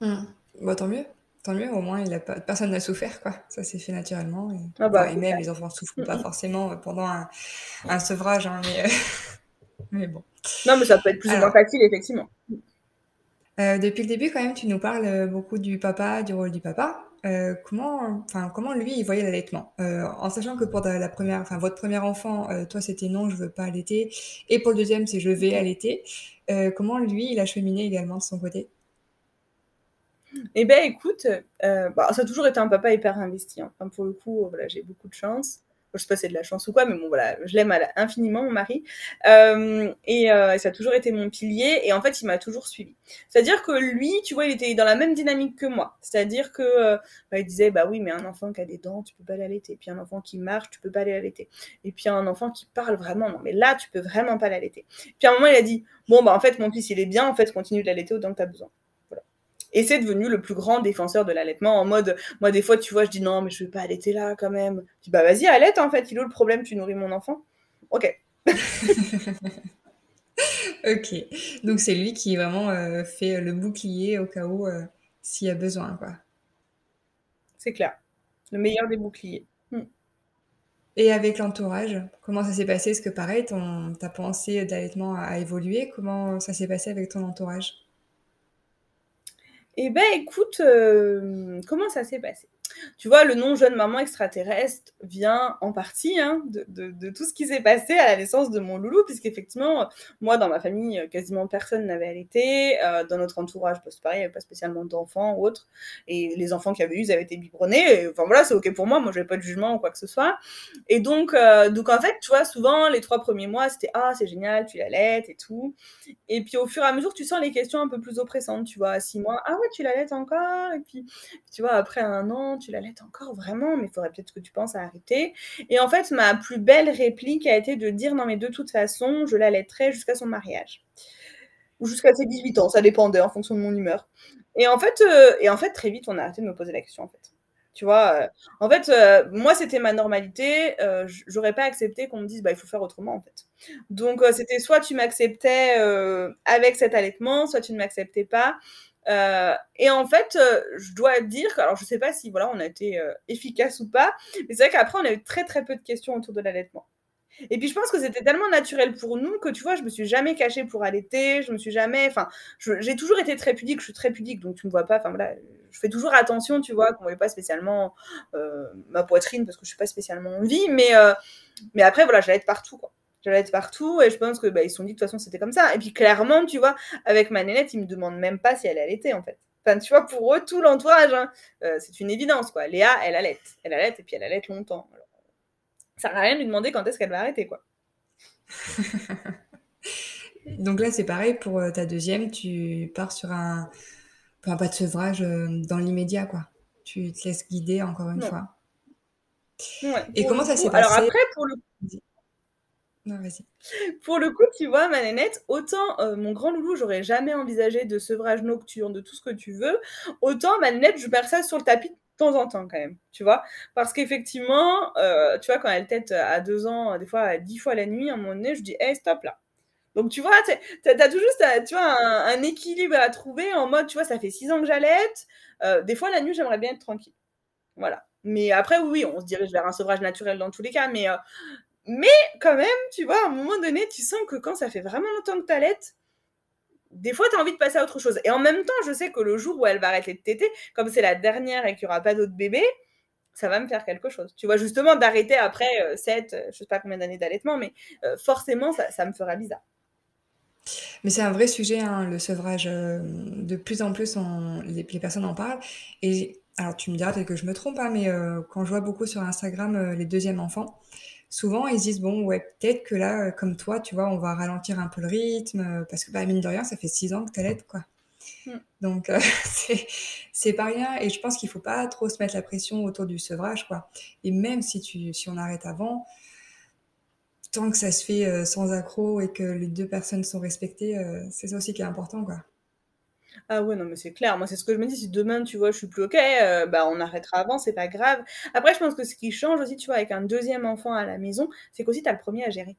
A: Mmh. Bah, tant mieux. Tant mieux, au moins, il a pas... personne n'a souffert, quoi. Ça s'est fait naturellement. Et,
B: ah bah,
A: même, les enfants ne souffrent pas forcément pendant un, sevrage, hein, mais... mais bon.
B: Non, mais ça peut être plus ou moins facile, effectivement.
A: Euh, depuis le début, quand même, tu nous parles euh, beaucoup du papa, du rôle du papa. Euh, comment, enfin, comment lui, il voyait l'allaitement? En sachant que pour la première, enfin, votre premier enfant, toi, c'était non, je veux pas allaiter, et pour le deuxième, c'est je vais allaiter. comment lui, il a cheminé également de son côté?
B: Eh ben, écoute, bah, ça a toujours été un papa hyper investi. Hein. Enfin, pour le coup, voilà, j'ai beaucoup de chance je sais pas si c'est de la chance ou quoi, mais bon, voilà, je l'aime infiniment, mon mari. Euh, et, euh, ça a toujours été mon pilier. Et en fait, il m'a toujours suivi. C'est-à-dire que lui, tu vois, il était dans la même dynamique que moi. C'est-à-dire que euh, bah, il disait, bah oui, mais un enfant qui a des dents, tu peux pas l'allaiter. Puis un enfant qui marche, tu peux pas l'allaiter. Et puis un enfant qui parle vraiment, non, mais là, tu peux vraiment pas l'allaiter. Puis à un moment, il a dit, bon, bah en fait, mon fils, il est bien, en fait, continue de l'allaiter autant que tu as besoin. Et c'est devenu le plus grand défenseur de l'allaitement en mode, moi des fois tu vois, je dis non mais je vais pas allaiter là quand même. Je dis bah vas-y allaite en fait, il est où le problème, tu nourris mon enfant? Ok.
A: ok, donc c'est lui qui vraiment euh, fait le bouclier au cas où euh, s'il y a besoin quoi.
B: C'est clair, le meilleur des boucliers. Hmm.
A: Et avec l'entourage, comment ça s'est passé? Est-ce que pareil, ton, ta pensée d'allaitement a évolué Comment ça s'est passé avec ton entourage?
B: Eh ben écoute, euh, comment ça s'est passé? Tu vois, le nom jeune maman extraterrestre vient en partie hein, de, tout ce qui s'est passé à la naissance de mon loulou, puisqu'effectivement, moi, dans ma famille, quasiment personne n'avait allaité. Euh, dans notre entourage, c'est pareil, il n'y avait pas spécialement d'enfants ou autres. Et les enfants qu'il y avait eu, ils avaient été biberonnés. enfin voilà, c'est OK pour moi. Moi, je n'avais pas de jugement ou quoi que ce soit. Et donc, euh, donc, en fait, tu vois, souvent, les trois premiers mois, c'était Ah, c'est génial, tu l'allaites et tout. Et puis, au fur et à mesure, tu sens les questions un peu plus oppressantes. Tu vois, à six mois, Ah ouais, tu l'allaites encore? Et puis, tu vois, après un an, tu l'allaites encore vraiment, mais il faudrait peut-être que tu penses à arrêter. Et en fait, ma plus belle réplique a été de dire non, mais de toute façon, je l'allaiterai jusqu'à son mariage. Ou jusqu'à ses 18 ans, ça dépendait en fonction de mon humeur. Et en fait, euh, et en fait très vite, on a arrêté de me poser la question, en fait. Tu vois, euh, en fait, euh, moi, c'était ma normalité. J'aurais pas accepté qu'on me dise, bah, il faut faire autrement, en fait. Donc, c'était soit tu m'acceptais avec cet allaitement, soit tu ne m'acceptais pas. Euh, et en fait, euh, je dois dire, alors je sais pas si voilà, on a été euh, efficace ou pas, mais c'est vrai qu'après, on a eu très très peu de questions autour de l'allaitement. Et puis je pense que c'était tellement naturel pour nous que tu vois, je me suis jamais cachée pour allaiter, je me suis jamais, enfin, j'ai toujours été très pudique, je suis très pudique, donc tu me vois pas, enfin voilà, je fais toujours attention, tu vois, qu'on voit pas spécialement ma poitrine parce que je suis pas spécialement en vie, mais mais après voilà, j'allais être partout quoi J'allaite partout et je pense que bah, ils se sont dit de toute façon c'était comme ça. Et puis clairement, tu vois, avec ma nénette, ils me demandent même pas si elle allaitait en fait. Enfin, tu vois, pour eux, tout l'entourage, hein, euh, c'est une évidence quoi. Léa, elle allait, elle allait et puis elle allait longtemps. ça sert à rien de lui demander quand est-ce qu'elle va arrêter quoi.
A: Donc là, c'est pareil pour euh, ta deuxième, tu pars sur un, enfin, pas de sevrage euh, dans l'immédiat quoi. Tu te laisses guider encore une fois.
B: Et comment ça s'est passé? Alors après, pour le pour le coup, tu vois, ma nénette, autant euh, mon grand loulou, j'aurais jamais envisagé de sevrage nocturne, de tout ce que tu veux, autant ma nénette, je perds ça sur le tapis de temps en temps quand même, tu vois. Parce qu'effectivement, euh, tu vois, quand elle tête à deux ans, des fois à dix fois la nuit, à un moment donné, je dis, hé, stop là. Donc, tu vois, tu as, juste tu vois, un, équilibre à trouver en mode, tu vois, ça fait six ans que j'allaite. Euh, des fois, la nuit, j'aimerais bien être tranquille. Voilà. Mais après, oui, on se dirige vers un sevrage naturel dans tous les cas. Mais mais quand même, tu vois, à un moment donné, tu sens que quand ça fait vraiment longtemps que t'allaites, des fois, tu as envie de passer à autre chose. Et en même temps, je sais que le jour où elle va arrêter de téter, comme c'est la dernière et qu'il n'y aura pas d'autres bébés, ça va me faire quelque chose. Tu vois, justement, d'arrêter après 7, euh, euh, je sais pas combien d'années d'allaitement, mais euh, forcément, ça, me fera bizarre.
A: Mais c'est un vrai sujet, hein, le sevrage. de plus en plus, les, personnes en parlent. Et alors, tu me diras peut-être que je me trompe, hein, mais quand je vois beaucoup sur Instagram les deuxièmes enfants, souvent ils disent bon ouais peut-être que là euh, comme toi tu vois on va ralentir un peu le rythme euh, parce que bah mine de rien ça fait six ans que t'allaites quoi. Mm. donc euh, c'est pas rien. Et je pense qu'il faut pas trop se mettre la pression autour du sevrage quoi. Et même si tu si on arrête avant tant que ça se fait sans accroc et que les deux personnes sont respectées c'est ça aussi qui est important quoi
B: ah ouais, non, mais c'est clair. Moi, c'est ce que je me dis. Si demain, tu vois, je suis plus OK, euh, bah, on arrêtera avant, c'est pas grave. Après, je pense que ce qui change aussi, tu vois, avec un deuxième enfant à la maison, c'est qu'aussi, tu as le premier à gérer.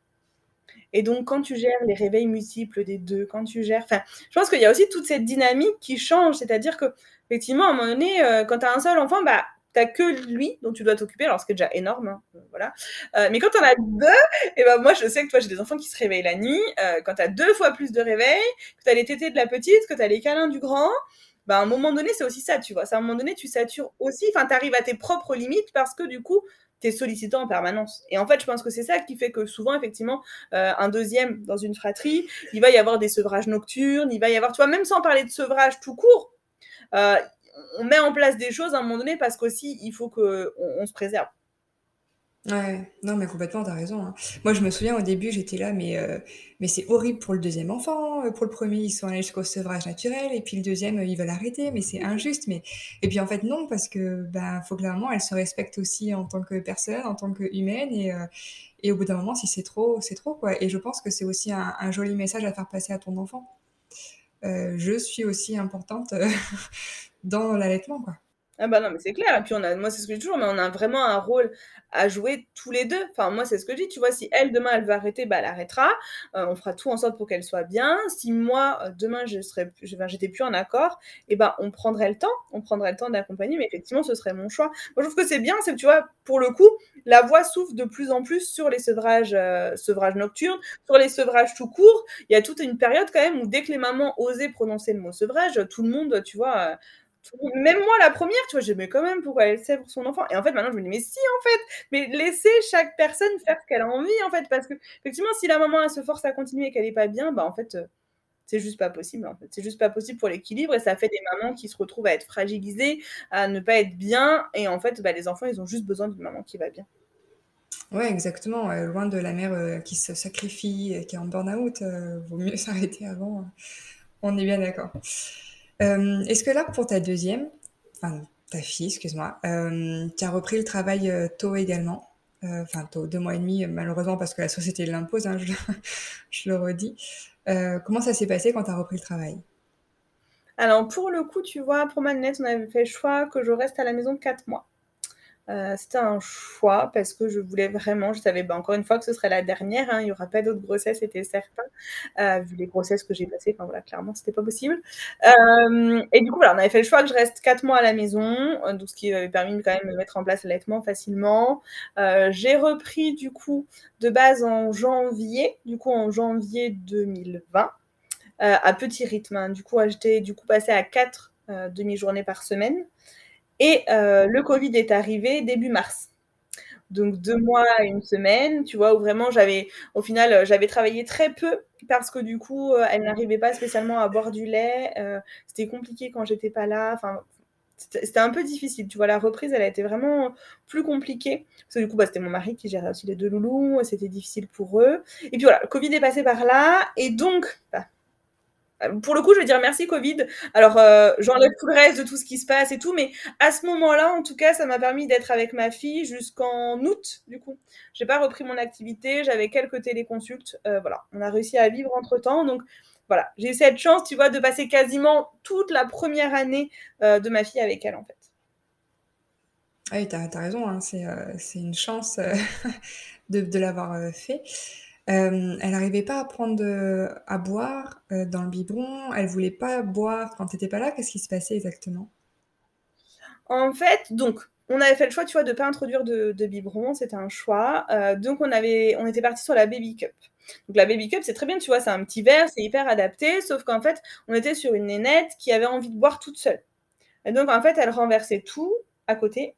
B: Et donc, quand tu gères les réveils multiples des deux, quand tu gères. Enfin, je pense qu'il y a aussi toute cette dynamique qui change. C'est-à-dire que, effectivement, à un moment donné, euh, quand tu as un seul enfant, bah, t'as que lui dont tu dois t'occuper, alors ce qui est déjà énorme, hein, euh, voilà. Euh, mais quand on a deux, et eh ben moi je sais que toi j'ai des enfants qui se réveillent la nuit, euh, quand t'as deux fois plus de réveils, que t'as les tétés de la petite, que t'as les câlins du grand, bah à un moment donné c'est aussi ça, tu vois. C'est à un moment donné tu satures aussi, enfin t'arrives à tes propres limites parce que du coup t'es sollicitant en permanence. Et en fait, je pense que c'est ça qui fait que souvent, effectivement, un deuxième dans une fratrie, il va y avoir des sevrages nocturnes, il va y avoir, tu vois, même sans parler de sevrage tout court, euh, on met en place des choses à un moment donné parce qu'aussi, il faut qu'on on se préserve.
A: Ouais, non, mais complètement, t'as raison. Hein. Moi, je me souviens au début, j'étais là, mais, euh, mais c'est horrible pour le deuxième enfant. Euh, pour le premier, ils sont allés jusqu'au sevrage naturel, et puis le deuxième, ils veulent arrêter, mais c'est injuste. Mais... Et puis en fait, non, parce que ben, faut que la maman, elle se respecte aussi en tant que personne, en tant qu'humaine, et, euh, et au bout d'un moment, si c'est trop, c'est trop, quoi. Et je pense que c'est aussi un, joli message à faire passer à ton enfant. je suis aussi importante dans l'allaitement, quoi.
B: Ah bah non, mais c'est clair. Et puis on a, moi c'est ce que je dis toujours, mais on a vraiment un rôle à jouer tous les deux. Enfin moi c'est ce que je dis. Tu vois, si elle demain elle veut arrêter, bah elle arrêtera. Euh, on fera tout en sorte pour qu'elle soit bien. Si moi euh, demain je serais, j'étais plus en accord, et eh ben on prendrait le temps, on prendrait le temps d'accompagner. Mais effectivement ce serait mon choix. Moi je trouve que c'est bien, c'est que tu vois, pour le coup, la voix s'ouvre de plus en plus sur les euh, sevrages nocturnes, sur les sevrages tout court. Il y a toute une période quand même où dès que les mamans osaient prononcer le mot sevrage, tout le monde, tu vois même moi, la première, tu vois, j'aimais quand même pourquoi elle sait pour son enfant? Et en fait, maintenant, je me dis, mais si, en fait, mais laissez chaque personne faire ce qu'elle a envie, en fait, parce que, effectivement, si la maman, se force à continuer et qu'elle n'est pas bien, bah, en fait, euh, c'est juste pas possible, en fait. C'est juste pas possible pour l'équilibre et ça fait des mamans qui se retrouvent à être fragilisées, à ne pas être bien. Et en fait, bah, les enfants, ils ont juste besoin d'une maman qui va bien.
A: Ouais, exactement. loin de la mère euh, qui se sacrifie, qui est en burn-out, euh, vaut mieux s'arrêter avant. On est bien d'accord. Euh, est-ce que là, pour ta deuxième, enfin ta fille, excuse-moi, euh, tu as repris le travail euh, tôt également? Enfin, tôt, deux mois et demi, malheureusement, parce que la société l'impose, hein, je, le redis. comment ça s'est passé quand tu as repris le travail?
B: Alors, pour le coup, tu vois, pour Manette, on avait fait le choix que je reste à la maison quatre mois. Euh, c'était un choix parce que je voulais vraiment, je savais bah, encore une fois que ce serait la dernière, hein, il n'y aura pas d'autres grossesses, c'était certain, euh, vu les grossesses que j'ai passées, enfin voilà, clairement, c'était pas possible. Euh, et du coup, voilà, on avait fait le choix que je reste 4 mois à la maison, donc ce qui avait permis de quand même de mettre en place l'allaitement facilement. j'ai repris du coup de base en janvier, du coup en janvier 2020, à petit rythme. Hein. Du coup, j'étais du coup passé à 4 demi-journées par semaine. Et euh, le Covid est arrivé début mars. donc deux mois une semaine, tu vois, où vraiment j'avais, au final, j'avais travaillé très peu parce que du coup, elle n'arrivait pas spécialement à boire du lait. c'était compliqué quand j'étais pas là. Enfin, c'était un peu difficile. Tu vois, la reprise, elle a été vraiment plus compliquée. Parce que du coup, bah, c'était mon mari qui gérait aussi les deux loulous. C'était difficile pour eux. Et puis voilà, le Covid est passé par là. Et donc, bah, pour le coup, je vais dire merci Covid. Alors, euh, j'enlève tout le reste de tout ce qui se passe et tout, mais à ce moment-là, en tout cas, ça m'a permis d'être avec ma fille jusqu'en août, du coup. J'ai pas repris mon activité, j'avais quelques téléconsultes. Euh, voilà, on a réussi à vivre entre temps. Donc, voilà, j'ai cette chance, tu vois, de passer quasiment toute la première année euh, de ma fille avec elle, en fait.
A: Ah oui, tu as, raison, hein. c'est une chance de, de l'avoir fait. Euh, elle n'arrivait pas à prendre à boire euh, dans le biberon. Elle voulait pas boire quand tu n'étais pas là. Qu'est-ce qui se passait exactement?
B: En fait, donc, on avait fait le choix, tu vois, de pas introduire de, biberon. C'était un choix. Euh, donc, on avait, on était parti sur la baby cup. Donc, la baby cup, c'est très bien, tu vois, c'est un petit verre, c'est hyper adapté. Sauf qu'en fait, on était sur une nénette qui avait envie de boire toute seule. Et donc, en fait, elle renversait tout à côté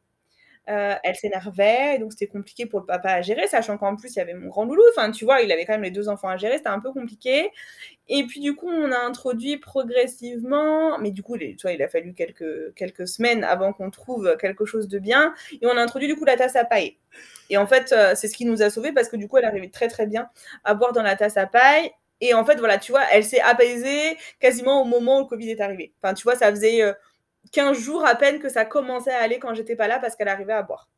B: euh, elle s'énervait, donc c'était compliqué pour le papa à gérer, sachant qu'en plus il y avait mon grand loulou, enfin tu vois, il avait quand même les deux enfants à gérer, c'était un peu compliqué. Et puis du coup, on a introduit progressivement, mais du coup, tu vois, il a fallu quelques, quelques semaines avant qu'on trouve quelque chose de bien, et on a introduit du coup la tasse à paille. Et en fait, euh, c'est ce qui nous a sauvés parce que du coup, elle arrivait très très bien à boire dans la tasse à paille. Et en fait, voilà, tu vois, elle s'est apaisée quasiment au moment où le Covid est arrivé. Enfin, tu vois, ça faisait euh, 15 jours à peine que ça commençait à aller quand j'étais pas là parce qu'elle arrivait à boire.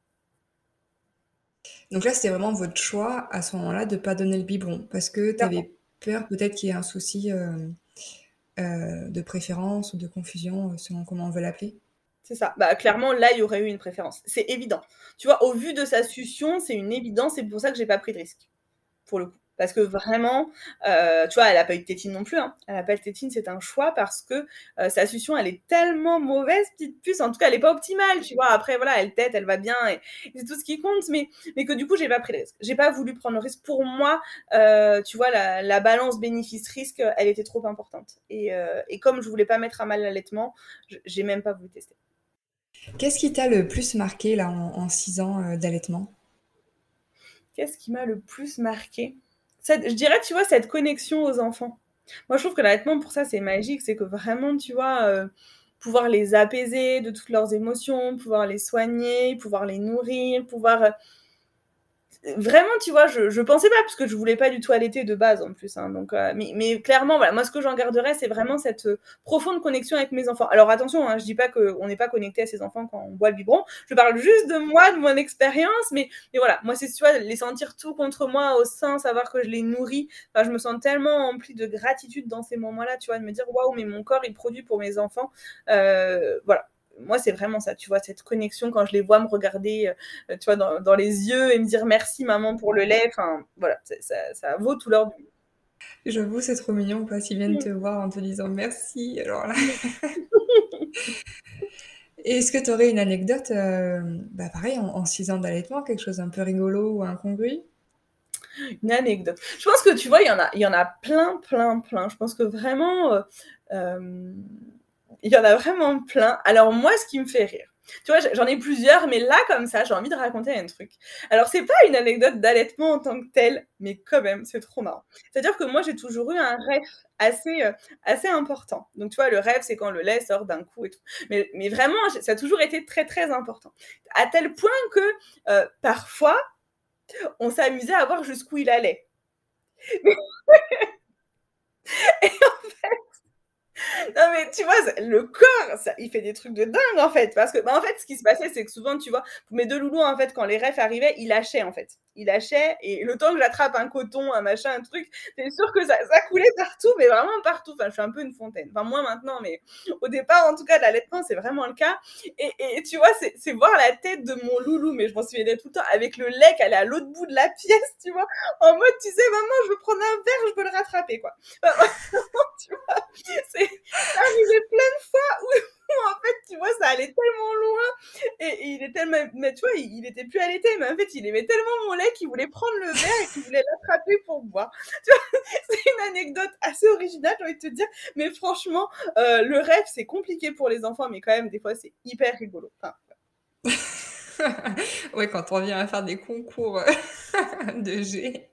A: Donc là, c'était vraiment votre choix à ce moment-là de ne pas donner le biberon parce que tu avais peur peut-être qu'il y ait un souci euh, euh, de préférence ou de confusion euh, selon comment on veut l'appeler.
B: C'est ça. Bah, clairement, là, il y aurait eu une préférence. C'est évident. Tu vois, au vu de sa succion, c'est une évidence. C'est pour ça que j'ai pas pris de risque. Pour le coup. Parce que vraiment, euh, tu vois, elle n'a pas eu de tétine non plus. Hein. Elle n'a pas de tétine, c'est un choix parce que euh, sa succion, elle est tellement mauvaise, petite puce. En tout cas, elle n'est pas optimale, tu vois. Après, voilà, elle tête, elle va bien et, c'est tout ce qui compte. Mais, mais que du coup, j'ai pas pris le risque. J'ai pas voulu prendre le risque. Pour moi, euh, tu vois, la, balance bénéfice-risque, elle était trop importante. Et, et, comme je voulais pas mettre à mal l'allaitement, j'ai même pas voulu tester.
A: Qu'est-ce qui t'a le plus marqué là en, en six ans d'allaitement?
B: Qu'est-ce qui m'a le plus marqué? Je dirais, tu vois, cette connexion aux enfants. Moi, je trouve que l'allaitement, pour ça, c'est magique. C'est que vraiment, tu vois, euh, pouvoir les apaiser de toutes leurs émotions, pouvoir les soigner, pouvoir les nourrir, pouvoir euh, vraiment, tu vois, je, je pensais pas, parce que je voulais pas du tout allaiter de base en plus. Hein, donc, euh, mais, mais, clairement, voilà, moi, ce que j'en garderais, c'est vraiment cette euh, profonde connexion avec mes enfants. Alors attention, hein, je dis pas qu'on n'est pas connecté à ses enfants quand on boit le biberon. Je parle juste de moi, de mon expérience, mais, mais voilà, moi, c'est, tu vois, les sentir tout contre moi au sein, savoir que je les nourris. Enfin, je me sens tellement emplie de gratitude dans ces moments-là, tu vois, de me dire, waouh, mais mon corps, il produit pour mes enfants. Euh, voilà, moi, c'est vraiment ça, tu vois, cette connexion quand je les vois me regarder, euh, tu vois, dans, les yeux et me dire merci maman pour le lait. Enfin, voilà, ça, vaut tout l'or du
A: J'avoue, c'est trop mignon quoi, s'ils viennent te voir en te disant merci. Alors là. Est-ce que tu aurais une anecdote, euh, bah pareil, en, six ans d'allaitement, quelque chose un peu rigolo ou incongru?
B: Une anecdote. Je pense que tu vois, il y en a, il y en a plein, plein, plein. Je pense que vraiment, euh, il y en a vraiment plein. Alors moi, ce qui me fait rire, tu vois, j'en ai plusieurs, mais là, comme ça, j'ai envie de raconter un truc. Alors, c'est pas une anecdote d'allaitement en tant que telle, mais quand même, c'est trop marrant. C'est-à-dire que moi, j'ai toujours eu un rêve assez, euh, assez important. Donc, tu vois, le rêve, c'est quand le lait sort d'un coup et tout. Mais, mais vraiment, ça a toujours été très, très important. À tel point que, euh, parfois, on s'amusait à voir jusqu'où il allait. et en fait, non mais tu vois, le corps, ça, il fait des trucs de dingue en fait. Parce que, bah, en fait, ce qui se passait, c'est que souvent, tu vois, mes deux loulous, en fait, quand les refs arrivaient, ils lâchaient en fait. Ils lâchaient et le temps que j'attrape un coton, un machin, un truc, c'est sûr que ça, coulait partout, mais vraiment partout. Enfin, je suis un peu une fontaine. Enfin, moi maintenant, mais au départ, en tout cas, l'allaitement, c'est vraiment le cas. Et, et tu vois, c'est voir la tête de mon loulou, mais je m'en souviens tout le temps, avec le lait qu'elle est à l'autre bout de la pièce, tu vois, en mode, tu sais, maman, je veux prendre un verre, je peux le rattraper, quoi. tu vois, c'est ça arrivait plein de fois où, en fait, tu vois, ça allait tellement loin et, il est tellement, mais tu vois, il, était plus allaité, mais en fait, il aimait tellement mon lait qu'il voulait prendre le verre et qu'il voulait l'attraper pour boire. Tu vois, c'est une anecdote assez originale, j'ai envie de te dire, mais franchement, euh, le rêve, c'est compliqué pour les enfants, mais quand même, des fois, c'est hyper rigolo.
A: ouais, quand on vient à faire des concours de G.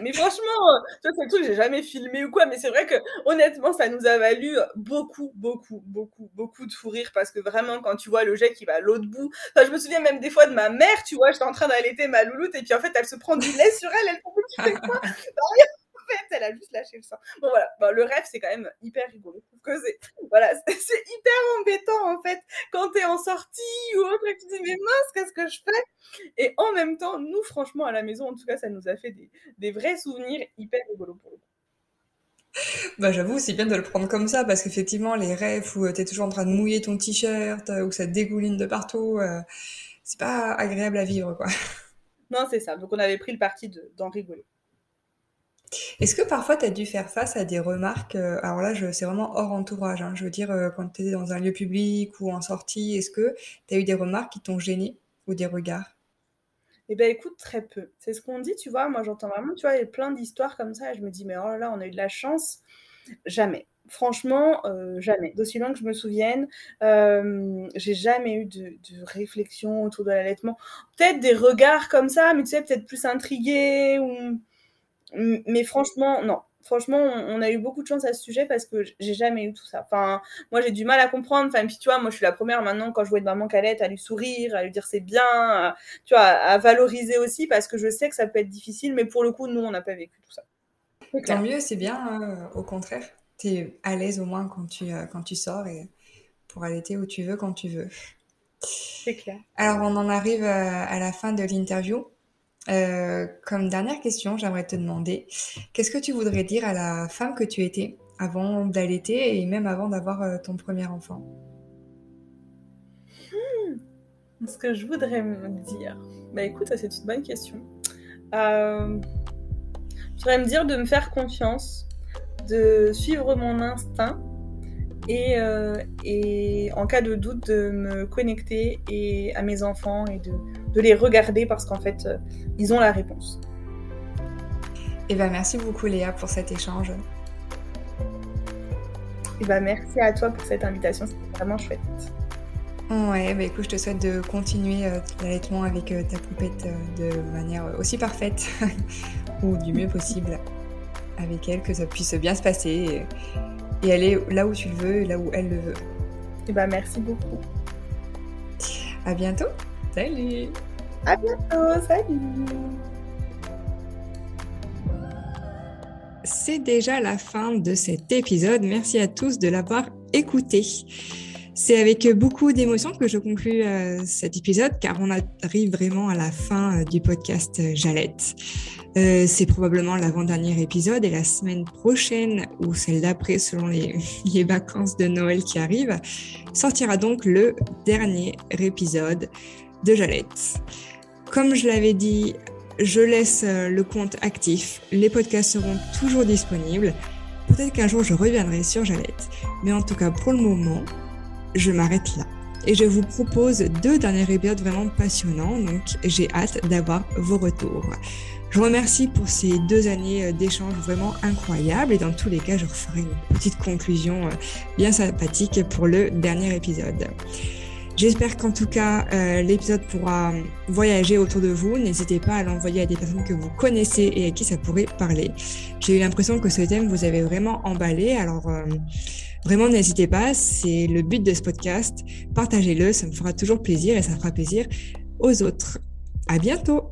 B: Mais franchement, euh, tu c'est le truc, j'ai jamais filmé ou quoi, mais c'est vrai que honnêtement, ça nous a valu beaucoup, beaucoup, beaucoup, beaucoup de fou rire parce que vraiment, quand tu vois le jet qui va à l'autre bout, enfin, je me souviens même des fois de ma mère, tu vois, j'étais en train d'allaiter ma louloute et puis en fait, elle se prend du lait sur elle, elle tu fait, elle a juste lâché le sang. Bon, voilà. le rêve, c'est quand même hyper rigolo. Que c'est, voilà, c'est hyper embêtant, en fait, quand t'es en sortie ou autre et que tu dis, mais mince, qu'est-ce que je fais? Et en même temps, nous, franchement, à la maison, en tout cas, ça nous a fait des, des vrais souvenirs hyper rigolos pour le coup.
A: Bah, j'avoue, c'est bien de le prendre comme ça parce qu'effectivement, les rêves où tu es toujours en train de mouiller ton t-shirt, où ça dégouline de partout, euh, c'est pas agréable à vivre, quoi.
B: Non, c'est ça. Donc, on avait pris le parti d'en rigoler.
A: Est-ce que parfois tu as dû faire face à des remarques, euh, alors là c'est vraiment hors entourage, hein, je veux dire euh, quand tu es dans un lieu public ou en sortie, est-ce que tu as eu des remarques qui t'ont gêné ou des regards?
B: Eh ben écoute, très peu. C'est ce qu'on dit, tu vois? Moi j'entends vraiment, tu vois, il y a plein d'histoires comme ça et je me dis: «Mais oh là là, on a eu de la chance». Jamais. Franchement, euh, jamais. D'aussi loin que je me souvienne, j'ai jamais eu de de réflexion autour de l'allaitement. Peut-être des regards comme ça, mais tu sais, peut-être plus intrigués ou mais franchement, non. Franchement, on, a eu beaucoup de chance à ce sujet parce que j'ai jamais eu tout ça. Enfin, moi, j'ai du mal à comprendre. Enfin, puis tu vois, moi, je suis la première maintenant quand je vois une maman calette à lui sourire, à lui dire c'est bien, tu vois, à, valoriser aussi parce que je sais que ça peut être difficile. Mais pour le coup, nous, on n'a pas vécu tout ça.
A: Tant mieux, c'est bien. Hein, au contraire, tu es à l'aise au moins quand tu, euh, quand tu sors et pour allaiter où tu veux, quand tu veux.
B: C'est clair.
A: Alors, on en arrive euh, à la fin de l'interview. Euh, comme dernière question, j'aimerais te demander, qu'est-ce que tu voudrais dire à la femme que tu étais avant d'allaiter et même avant d'avoir euh, ton premier enfant?
B: Hmm. Ce que je voudrais me dire, bah écoute, c'est une bonne question. Euh, je voudrais me dire de me faire confiance, de suivre mon instinct et, et en cas de doute de me connecter et à mes enfants et de de les regarder parce qu'en fait, euh, ils ont la réponse.
A: Et eh ben, merci beaucoup Léa pour cet échange. Et
B: eh ben, merci à toi pour cette invitation, c'était vraiment chouette.
A: Ouais, bah écoute, je te souhaite de continuer euh, l'allaitement avec euh, ta poupette de manière aussi parfaite ou du mieux possible avec elle, que ça puisse bien se passer et, aller là où tu le veux et là où elle le veut.
B: Et ben, merci beaucoup.
A: À bientôt. Salut
B: À bientôt, salut
A: C'est déjà la fin de cet épisode. Merci à tous de l'avoir écouté. C'est avec beaucoup d'émotion que je conclue euh, cet épisode car on arrive vraiment à la fin euh, du podcast euh, Jalette. c'est probablement l'avant-dernier épisode et la semaine prochaine ou celle d'après selon les, les, vacances de Noël qui arrivent sortira donc le dernier épisode de Jalette. Comme je l'avais dit, je laisse euh, le compte actif. Les podcasts seront toujours disponibles. Peut-être qu'un jour je reviendrai sur Jalette. Mais en tout cas, pour le moment, je m'arrête là. Et je vous propose deux derniers épisodes vraiment passionnants. Donc, j'ai hâte d'avoir vos retours. Je vous remercie pour ces deux années euh, d'échanges vraiment incroyables. Et dans tous les cas, je referai une petite conclusion euh, bien sympathique pour le dernier épisode. J'espère qu'en tout cas, euh, l'épisode pourra voyager autour de vous. N'hésitez pas à l'envoyer à des personnes que vous connaissez et à qui ça pourrait parler. J'ai eu l'impression que ce thème vous avait vraiment emballé. Alors, euh, vraiment, n'hésitez pas. C'est le but de ce podcast. Partagez-le. Ça me fera toujours plaisir et ça fera plaisir aux autres. À bientôt!